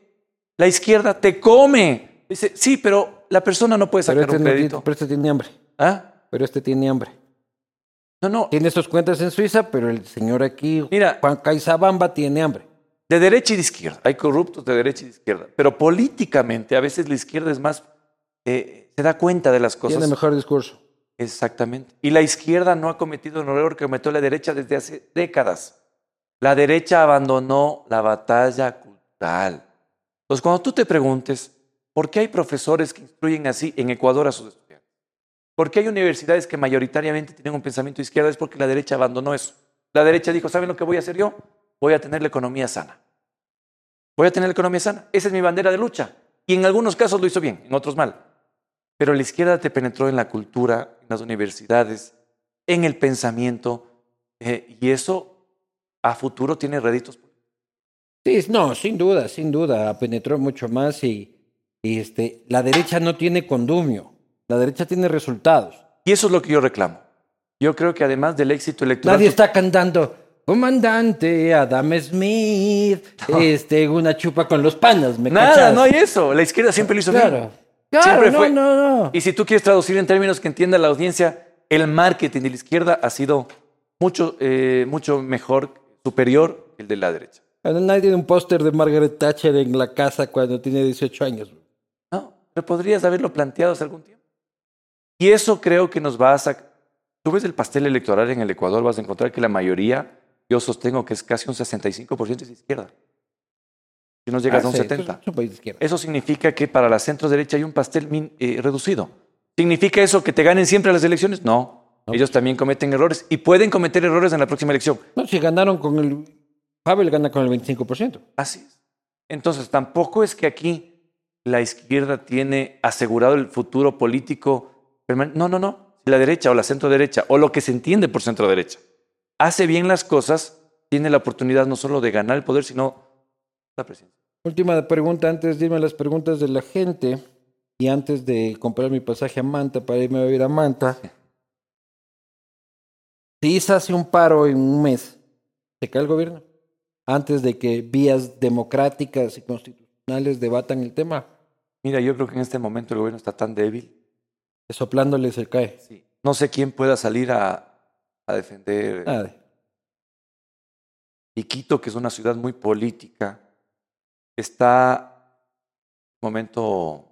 la izquierda te come. Dice, sí, pero la persona no puede Pero sacar este, un no crédito. tiene, pero este tiene hambre. ¿Ah? Pero este tiene hambre. No, no. Tiene sus cuentas en Suiza, pero el señor aquí, Mira. Juan Caizabamba, tiene hambre. De derecha y de izquierda. Hay corruptos de derecha y de izquierda. Pero políticamente, a veces la izquierda es más. eh, se da cuenta de las cosas. Tiene mejor discurso. Exactamente. Y la izquierda no ha cometido el error que cometió la derecha desde hace décadas. La derecha abandonó la batalla cultural. Entonces, cuando tú te preguntes, ¿por qué hay profesores que instruyen así en Ecuador a sus estudiantes? ¿Por qué hay universidades que mayoritariamente tienen un pensamiento de izquierda? Es porque la derecha abandonó eso. La derecha dijo, ¿saben lo que voy a hacer yo? Voy a tener la economía sana. Voy a tener la economía sana. Esa es mi bandera de lucha. Y en algunos casos lo hizo bien, en otros mal. Pero la izquierda te penetró en la cultura, en las universidades, en el pensamiento, eh, y eso a futuro tiene réditos. Sí, no, sin duda, sin duda, penetró mucho más y, y, este, la derecha no tiene condumio, la derecha tiene resultados. Y eso es lo que yo reclamo. Yo creo que además del éxito electoral... Nadie está cantando, comandante Adam Smith, este, una chupa con los panas, ¿me Nada, cachas? no hay eso. La izquierda siempre lo hizo Claro, bien. claro, Siempre no, fue- no, no. Y si tú quieres traducir en términos que entienda la audiencia, el marketing de la izquierda ha sido mucho, eh, mucho mejor, superior que el de la derecha. Bueno, Nadie tiene un póster de Margaret Thatcher en la casa cuando tiene 18 años. No, pero podrías haberlo planteado hace algún tiempo. Y eso creo que nos va a sacar. Tú ves el pastel electoral en el Ecuador, vas a encontrar que la mayoría, yo sostengo que es casi un 65% es de izquierda. Si no llegas Ah, a un sí, 70%. Es un país de izquierda. Eso significa que para la centro derecha hay un pastel min- eh, reducido. ¿Significa eso que te ganen siempre las elecciones? No. No. Ellos también cometen errores y pueden cometer errores en la próxima elección. No, si ganaron con el... Pavel gana con el 25%. Así es. Entonces, tampoco es que aquí la izquierda tiene asegurado el futuro político. No, no, no. La derecha o la centro derecha o lo que se entiende por centro derecha hace bien las cosas, tiene la oportunidad no solo de ganar el poder, sino la presidencia. Última pregunta antes de irme a las preguntas de la gente y antes de comprar mi pasaje a Manta para irme a vivir a Manta. Si ISA hace un paro en un mes, ¿se cae el gobierno? Antes de que vías democráticas y constitucionales debatan el tema, Mira, yo creo que en este momento el gobierno está tan débil. Soplándole se cae. No sé quién pueda salir a, a defender. Nada. Y Quito, que es una ciudad muy política, está en un momento.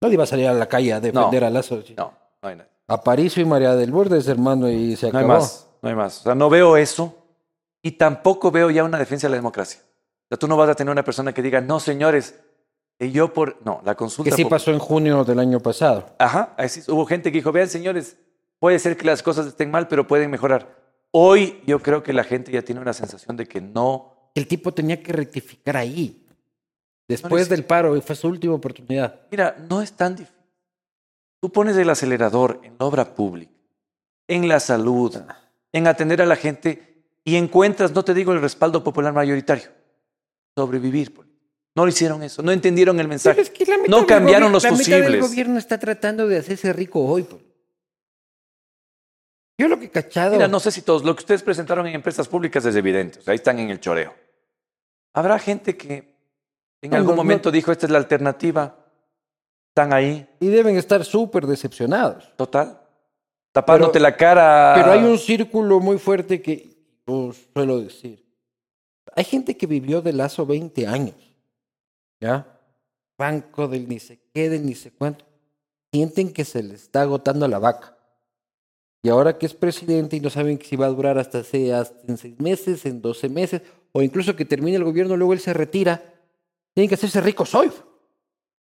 Nadie va a salir a la calle a defender No. a Lazo. No, no hay nadie. Aparicio y María del Bordes, hermano, y se No acabó. hay más, no hay más. O sea, no veo eso y tampoco veo ya una defensa de la democracia. O sea, tú no vas a tener una persona que diga, no, señores, eh, yo por... No, la consulta... Que sí pasó en junio del año pasado. Ajá, así hubo gente que dijo, vean, señores, puede ser que las cosas estén mal, pero pueden mejorar. Hoy yo creo que la gente ya tiene una sensación de que no... El tipo tenía que rectificar ahí. No Después le- del paro, y fue su última oportunidad. Mira, no es tan difícil. Tú pones el acelerador en la obra pública, en la salud, en atender a la gente y encuentras, no te digo el respaldo popular mayoritario, sobrevivir. No lo hicieron eso, no entendieron el mensaje. Es que no cambiaron los la mitad del fusibles. gobierno está tratando de hacerse rico hoy. pues. Yo lo que he cachado. Mira, no sé si todos, lo que ustedes presentaron en empresas públicas es evidente, o sea, ahí están en el choreo. Habrá gente que en No, algún no, no. momento dijo, esta es la alternativa. están ahí, Y deben estar súper decepcionados. total, tapándote Pero- la cara. Pero hay un círculo muy fuerte que yo suelo decir. Hay gente que vivió de lazo 20 años. ¿Ya? Banco del ni se qué, del ni se cuánto. Sienten que se les está agotando la vaca. Y ahora que es presidente y no saben si va a durar hasta, en seis meses, en 12 meses, o incluso que termine el gobierno, luego él se retira, tienen que hacerse ricos hoy.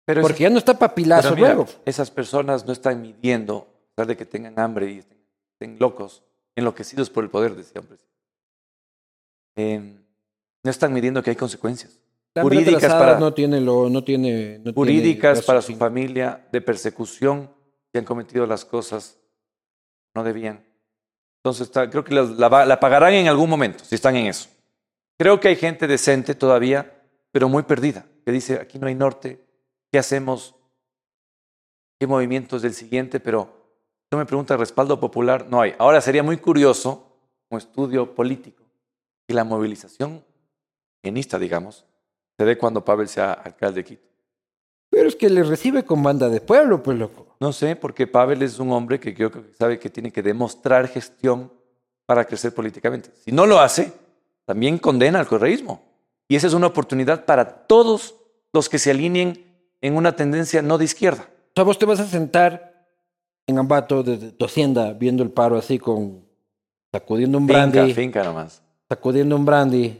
Pero esas- Porque ya no está papilazo mira, luego. esas personas no están midiendo, a pesar de que tengan hambre y estén, estén locos, enloquecidos por el poder, decía un presidente. Eh, no están midiendo que hay consecuencias. La jurídicas para, no tiene lo, no tiene, no tiene jurídicas para su familia, de persecución, que han cometido las cosas no debían. Entonces, está- creo que la, va- la pagarán en algún momento, si están en eso. Creo que hay gente decente todavía, pero muy perdida, que dice, aquí no hay norte, ¿qué hacemos? ¿Qué movimiento es del siguiente? Pero tú me preguntas, respaldo popular, no hay. Ahora sería muy curioso, como estudio político, que la movilización genista, digamos, se dé cuando Pavel sea alcalde de Quito. Pero es que le recibe con banda de pueblo, pues loco. No sé, porque Pavel es un hombre que creo que sabe que tiene que demostrar gestión para crecer políticamente. Si no lo hace, también condena al correísmo. Y esa es una oportunidad para todos los que se alineen en una tendencia no de izquierda. O sea, vos te vas a sentar en Ambato desde tu hacienda viendo el paro así con sacudiendo un brandy, Finca, finca nomás. sacudiendo un brandy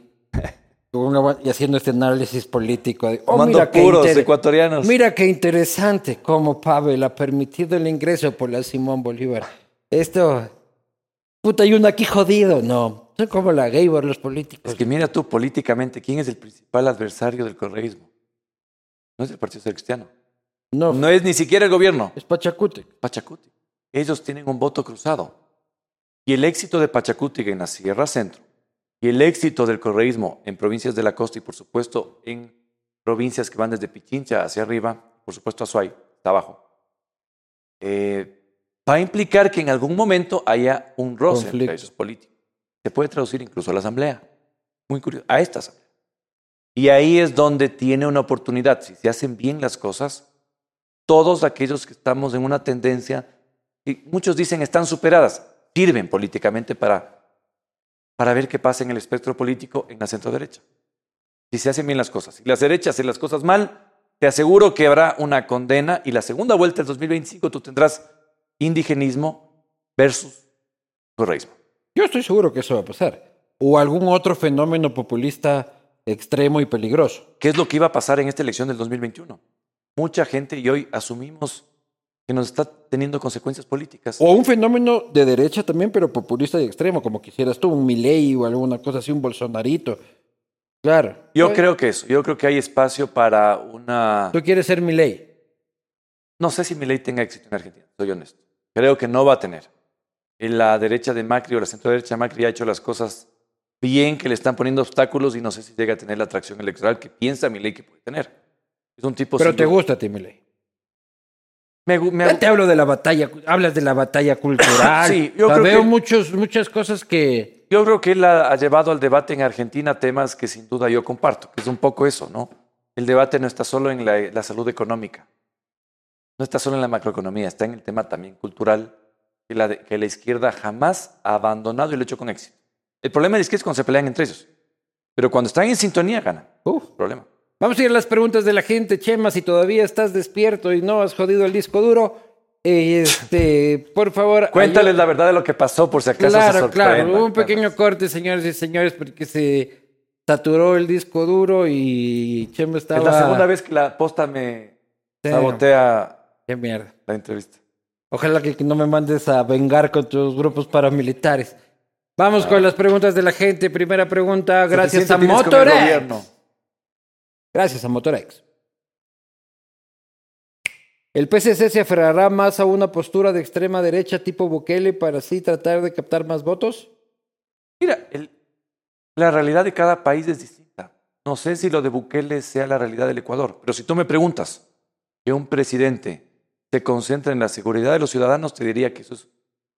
y haciendo este análisis político. de, oh, mira qué puros inter- ecuatorianos. Mira qué interesante cómo Pavel ha permitido el ingreso por la Simón Bolívar. Esto, puta, hay uno aquí jodido. No, son como la Gaybor los políticos. Es que mira tú políticamente, ¿quién es el principal adversario del correísmo? No es el Partido Social Cristiano. no, No es ni siquiera el gobierno. es Pachacute. Pachacuti. Ellos tienen un voto cruzado. Y el éxito de Pachacuti en la Sierra Centro y el éxito del correísmo en provincias de la costa y por supuesto en provincias que van desde Pichincha hacia arriba, por supuesto Azuay, está abajo, eh, va a implicar que en algún momento haya un roce Conflicto. entre esos políticos. Se puede traducir incluso a la asamblea. Muy curioso, a esta asamblea. Y ahí es donde tiene una oportunidad. Si se hacen bien las cosas, todos aquellos que estamos en una tendencia, y muchos dicen están superadas, sirven políticamente para, para ver qué pasa en el espectro político en la centro derecha. Si se hacen bien las cosas. Si las derechas hacen las cosas mal, te aseguro que habrá una condena y la segunda vuelta del 2025 tú tendrás indigenismo versus correísmo. Yo estoy seguro que eso va a pasar. O algún otro fenómeno populista extremo y peligroso. ¿Qué es lo que iba a pasar en esta elección del 2021? Mucha gente y hoy asumimos que nos está teniendo consecuencias políticas. O un fenómeno de derecha también, pero populista y extremo, como quisieras tú, un Milei o alguna cosa así, un Bolsonarito. Claro. Yo Tú- creo que eso, yo creo que hay espacio para una... Tú quieres ser Milei. No sé si mi ley tenga éxito en Argentina, soy honesto. Creo que no va a tener. En la derecha de Macri o la centro derecha de Macri ha hecho las cosas bien, que le están poniendo obstáculos y no sé si llega a tener la atracción electoral que piensa mi ley que puede tener. Es un tipo... Pero te gusta a ti, Milei. Me, Ya te hablo de la batalla, hablas de la batalla cultural. Sí, yo creo veo que- muchos, muchas cosas que... Yo creo que él ha, ha llevado al debate en Argentina temas que sin duda yo comparto, que es un poco eso, ¿no? El debate no está solo en la, la salud económica, no está solo en la macroeconomía, está en el tema también cultural, que la, de- que la izquierda jamás ha abandonado y lo ha hecho con éxito. El problema es que es cuando se pelean entre ellos, pero cuando están en sintonía ganan. Uf. Problema. Vamos a ir a las preguntas de la gente, Chema, si todavía estás despierto y no has jodido el disco duro. este, por favor... Cuéntales la verdad de lo que pasó por si acaso se Claro, sorprendan. claro. Hubo un pequeño corte, señores y señores, porque se saturó el disco duro y Chema estaba... Es la segunda vez que la posta me Sí. sabotea Qué mierda. la entrevista. Ojalá que no me mandes a vengar con tus grupos paramilitares. Vamos Ah. con las preguntas de la gente. Primera pregunta, gracias a Suficiente tienes con el Motorex. gobierno. Gracias a Motorex. ¿El PCC se aferrará más a una postura de extrema derecha tipo Bukele para así tratar de captar más votos? Mira, la realidad de cada país es distinta. No sé si lo de Bukele sea la realidad del Ecuador, pero si tú me preguntas que un presidente se concentra en la seguridad de los ciudadanos, te diría que eso es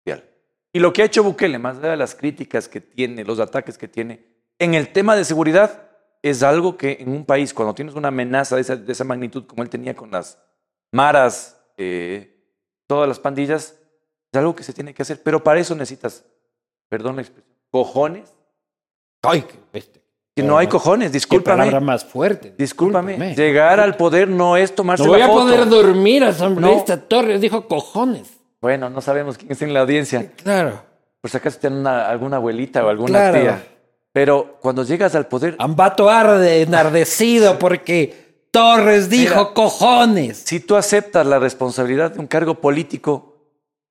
real. Y lo que ha hecho Bukele, más allá de las críticas que tiene, los ataques que tiene, en el tema de seguridad, es algo que en un país, cuando tienes una amenaza de esa, de esa magnitud como él tenía con las maras, eh, todas las pandillas, es algo que se tiene que hacer. Pero para eso necesitas, perdón la expresión, cojones. Ay, qué bestia. Que no hay cojones, Qué palabra discúlpame. más fuerte. Discúlpame. Llegar al poder no es tomarse No voy la a poder dormir, asambleísta Torres. Dijo cojones. Bueno, no sabemos quién es en la audiencia. Claro. Por si acaso tienen una- alguna abuelita o alguna Claro. tía. Pero cuando llegas al poder, Ambato arde, enardecido, porque Torres dijo Mira. cojones. si tú aceptas la responsabilidad de un cargo político,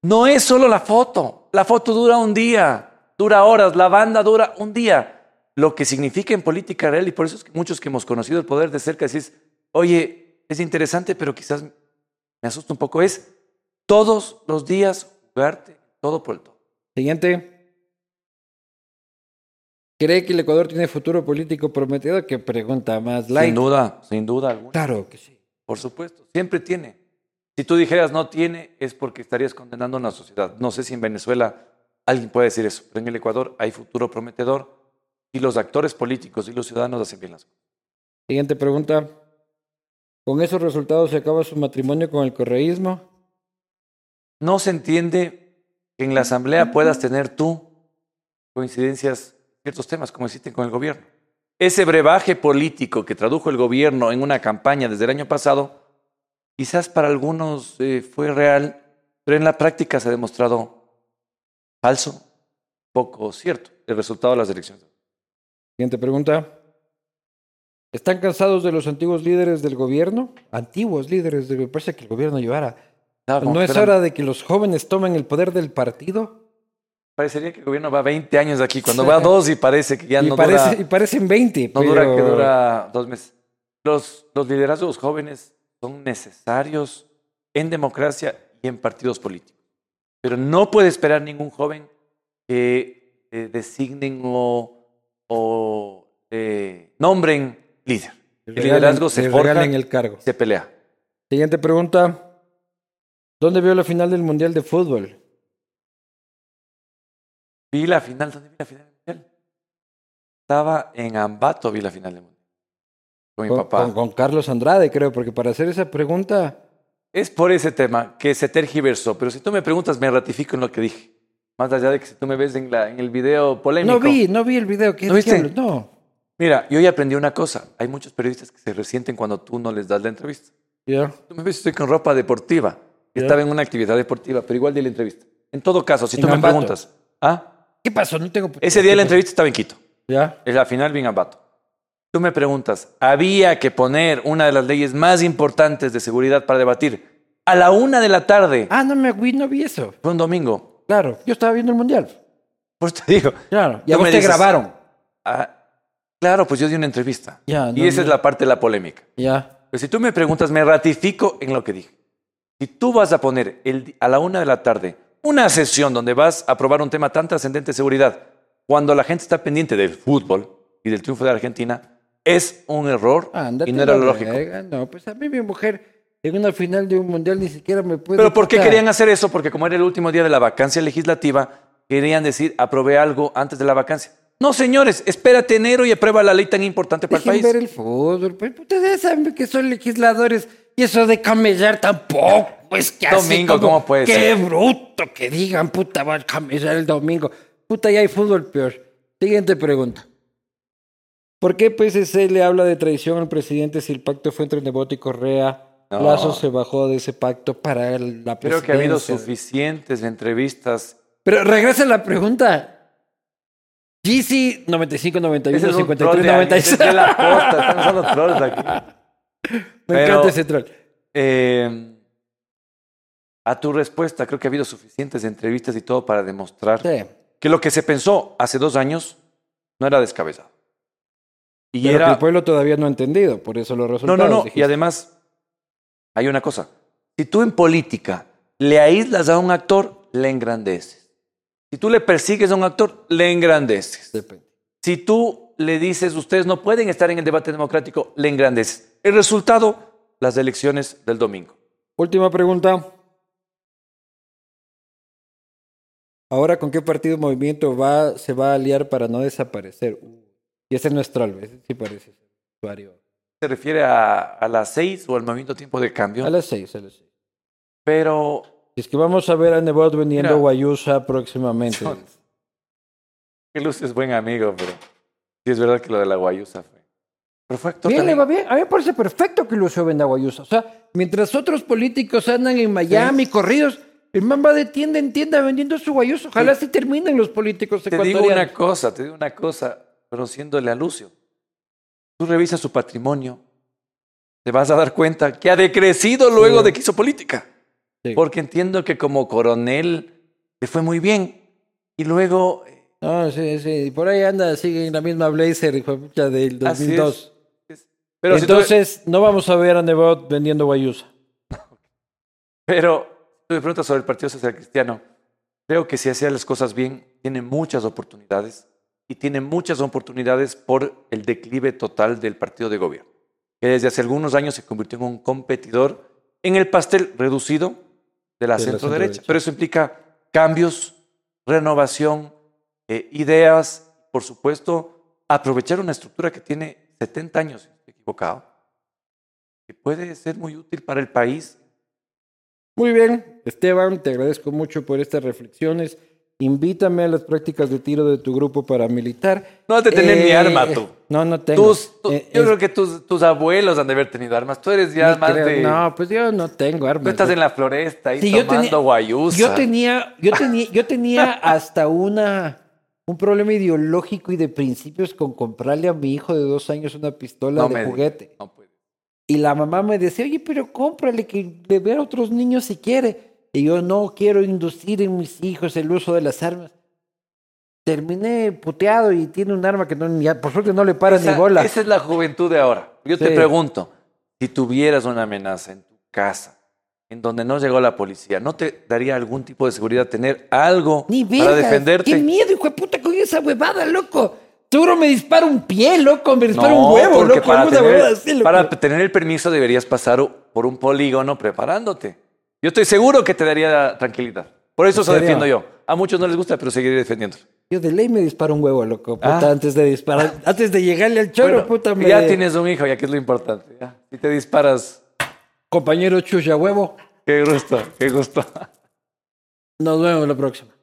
no es solo la foto. La foto dura un día, dura horas, la banda dura un día. Lo que significa en política real, y por eso es que muchos que hemos conocido el poder de cerca decís, oye, es interesante, pero quizás me asusta un poco, es todos los días jugarte todo por el todo. Siguiente. ¿Cree que el Ecuador tiene futuro político prometido? Qué pregunta más light. Sin duda, sin duda alguna. Claro que sí. Por supuesto, siempre tiene. Si tú dijeras no tiene, es porque estarías condenando a una sociedad. No sé si en Venezuela alguien puede decir eso, pero en el Ecuador hay futuro prometedor y los actores políticos y los ciudadanos hacen bien las cosas. Siguiente pregunta. ¿Con esos resultados se acaba su matrimonio con el correísmo? No se entiende que en la asamblea puedas tener tú coincidencias en ciertos temas, como existen con el gobierno. Ese brebaje político que tradujo el gobierno en una campaña desde el año pasado, quizás para algunos eh, fue real, pero en la práctica se ha demostrado falso, poco cierto, el resultado de las elecciones. Siguiente pregunta. ¿Están cansados de los antiguos líderes del gobierno? Antiguos líderes, de, me parece que el gobierno llevara. ¿No es hora de que los jóvenes tomen el poder del partido? Parecería que el gobierno va 20 años aquí, cuando va dos y parece que ya y, no parece, dura... y parecen 20. No dura pero- que dura dos meses. Los, los liderazgos jóvenes son necesarios en democracia y en partidos políticos. Pero no puede esperar ningún joven que eh, designen o, o eh, nombren líder. El Le liderazgo se forja, regalen el cargo. se pelea. Siguiente pregunta. ¿Dónde vio la final del Mundial de Fútbol? Vi la final, ¿dónde vi la final del mundial? Estaba en Ambato, vi la final del mundial. Con mi Con, papá. con- con Carlos Andrade, creo, porque para hacer esa pregunta... Es por ese tema que se tergiversó, pero si tú me preguntas, me ratifico en lo que dije. Más allá de que si tú me ves en, la, en el video polémico. No vi, no vi el video. ¿Qué ¿No viste? No. Mira, yo ya aprendí una cosa. Hay muchos periodistas que se resienten cuando tú no les das la entrevista. Ya. Tú me ves, estoy con ropa deportiva. Ya. Estaba en una actividad deportiva, pero igual di la entrevista. En todo caso, si En tú me Ambato. preguntas, ¿ah? ¿Qué pasó? No tengo... Ese día la entrevista estaba en Quito. Ya. En la final vi en Ambato. Tú me preguntas, ¿había que poner una de las leyes más importantes de seguridad para debatir a la una de la tarde? Ah, no me vi, no vi eso. Fue un domingo. Claro, yo estaba viendo el Mundial. Por eso te digo. Claro. Y a vos me te dices- grabaron. Ah, claro, pues yo di una entrevista. Ya, y no, esa no. es la parte de la polémica. Ya. Pero si tú me preguntas, me ratifico en lo que dije. Si tú vas a poner el a la una de la tarde una sesión donde vas a aprobar un tema tan trascendente de seguridad, cuando la gente está pendiente del fútbol y del triunfo de Argentina, es un error Ándate y no era lo lógico. No, pues a mí mi mujer en una final de un Mundial ni siquiera me puede... Pero ¿por qué quitar. querían hacer eso? Porque como era el último día de la vacancia legislativa, querían decir, aprobé algo antes de la vacancia. No, señores, espérate enero y aprueba la ley tan importante para el país. ver el fútbol. Pues ustedes saben que son legisladores y eso de camellar tampoco. Pues que así Domingo, como, ¿cómo puede Qué ser? bruto que digan, puta, va a camellar el domingo. Puta, ya hay fútbol peor. Siguiente pregunta. ¿Por qué PSC le habla de traición al presidente si el pacto fue entre Nebot y Correa? No. Lazo se bajó de ese pacto para la presidencia. Creo que ha habido suficientes entrevistas. Pero regresa la pregunta. GC 95, 91, Ese es un 53, troll de años, 96. es de la posta, están usando trolls aquí. Me Pero- encanta ese troll. Eh, a tu respuesta, creo que ha habido suficientes entrevistas y todo para demostrar Sí. que lo que se pensó hace dos años no era descabezado. Y Pero que era. el pueblo todavía no ha entendido, por eso los No, resultados. no, no. Y dijiste. además, hay una cosa. Si tú en política le aíslas a un actor, le engrandeces. Si tú le persigues a un actor, le engrandeces. Depende. Si tú le dices, ustedes no pueden estar en el debate democrático, le engrandeces. El resultado, las elecciones del domingo. Última pregunta. Ahora, ¿con qué partido o movimiento va, se va a aliar para no desaparecer? Uh, y ese es ese sí parece ser usuario. se refiere a, a las seis o al movimiento tiempo de cambio. A las seis, a las seis. Pero Es que vamos a ver a Nebot vendiendo Mira. guayusa próximamente. Son- que Luz es buen amigo, pero sí es verdad que lo de la guayusa actor Bien, le va bien. A mí me parece perfecto que Lucio venda guayusa. O sea, mientras otros políticos andan en Miami, corridos, el man va de tienda en tienda vendiendo su guayusa. Ojalá sí terminen los políticos Te digo ecuatorianos. una cosa, te digo una cosa, conociéndole a Lucio. Tú revisas su patrimonio, te vas a dar cuenta que ha decrecido luego Sí. de que hizo política. Sí. Porque entiendo que como coronel le fue muy bien. Y luego, eh, No, sí, sí. Por ahí anda, sigue en la misma blazer, hijo de del Así 2002. Pero, si tú- Entonces, no vamos a ver a Nebot vendiendo guayusa. pero tú me preguntas sobre el Partido Social Cristiano. Creo que si hacía las cosas bien, tiene muchas oportunidades. Y tiene muchas oportunidades por el declive total del partido de gobierno. Que desde hace algunos años se convirtió en un competidor en el pastel reducido de la De la centro derecha. centro-derecha. Pero eso implica cambios, renovación, eh, ideas, por supuesto, aprovechar una estructura que tiene 70 años, equivocado, que puede ser muy útil para el país. Muy bien, Esteban, te agradezco mucho por estas reflexiones. Invítame a las prácticas de tiro de tu grupo paramilitar. No has de tener ni Eh, arma tú. No, no tengo. Tus- tu- Eh, yo es- creo que tus, tus abuelos han de haber tenido armas. Tú eres ya ni más creo- de... No, pues yo no tengo armas. Tú estás en la floresta ahí Sí, yo tomando tenía- guayusa. Yo tenía, yo tenía, yo tenía hasta una un problema ideológico y de principios con comprarle a mi hijo de dos años una pistola No de juguete. No puede. Y la mamá me decía, oye, pero cómprale que le vea a otros niños si quiere. Y yo no quiero inducir en mis hijos el uso de las armas. Terminé puteado y tiene un arma que no, ni- por suerte no le para Esa, ni bola. esa es la juventud de ahora. Yo te Sí. pregunto, si tuvieras una amenaza en tu casa, en donde no llegó la policía, ¿no te daría algún tipo de seguridad tener algo Ni para defenderte? Qué miedo, hijo de puta, con esa huevada, loco. Seguro me dispara un pie, loco. Me dispara No, un huevo, loco. para tener, huevada así, loco. para tener el permiso deberías pasar por un polígono preparándote. Yo estoy seguro que te daría tranquilidad. Por eso ¿En eso serio? defiendo yo. A muchos no les gusta, pero seguiré defendiéndolo. Yo de ley me disparo un huevo, loco. Puta, Ah. antes de disparar. antes de llegarle al choro, Bueno, puta, me... Ya tienes un hijo, ya que es lo importante. ya. Si te disparas, Compañero chucha huevo. Qué gusto, qué gusto. Nos vemos la próxima.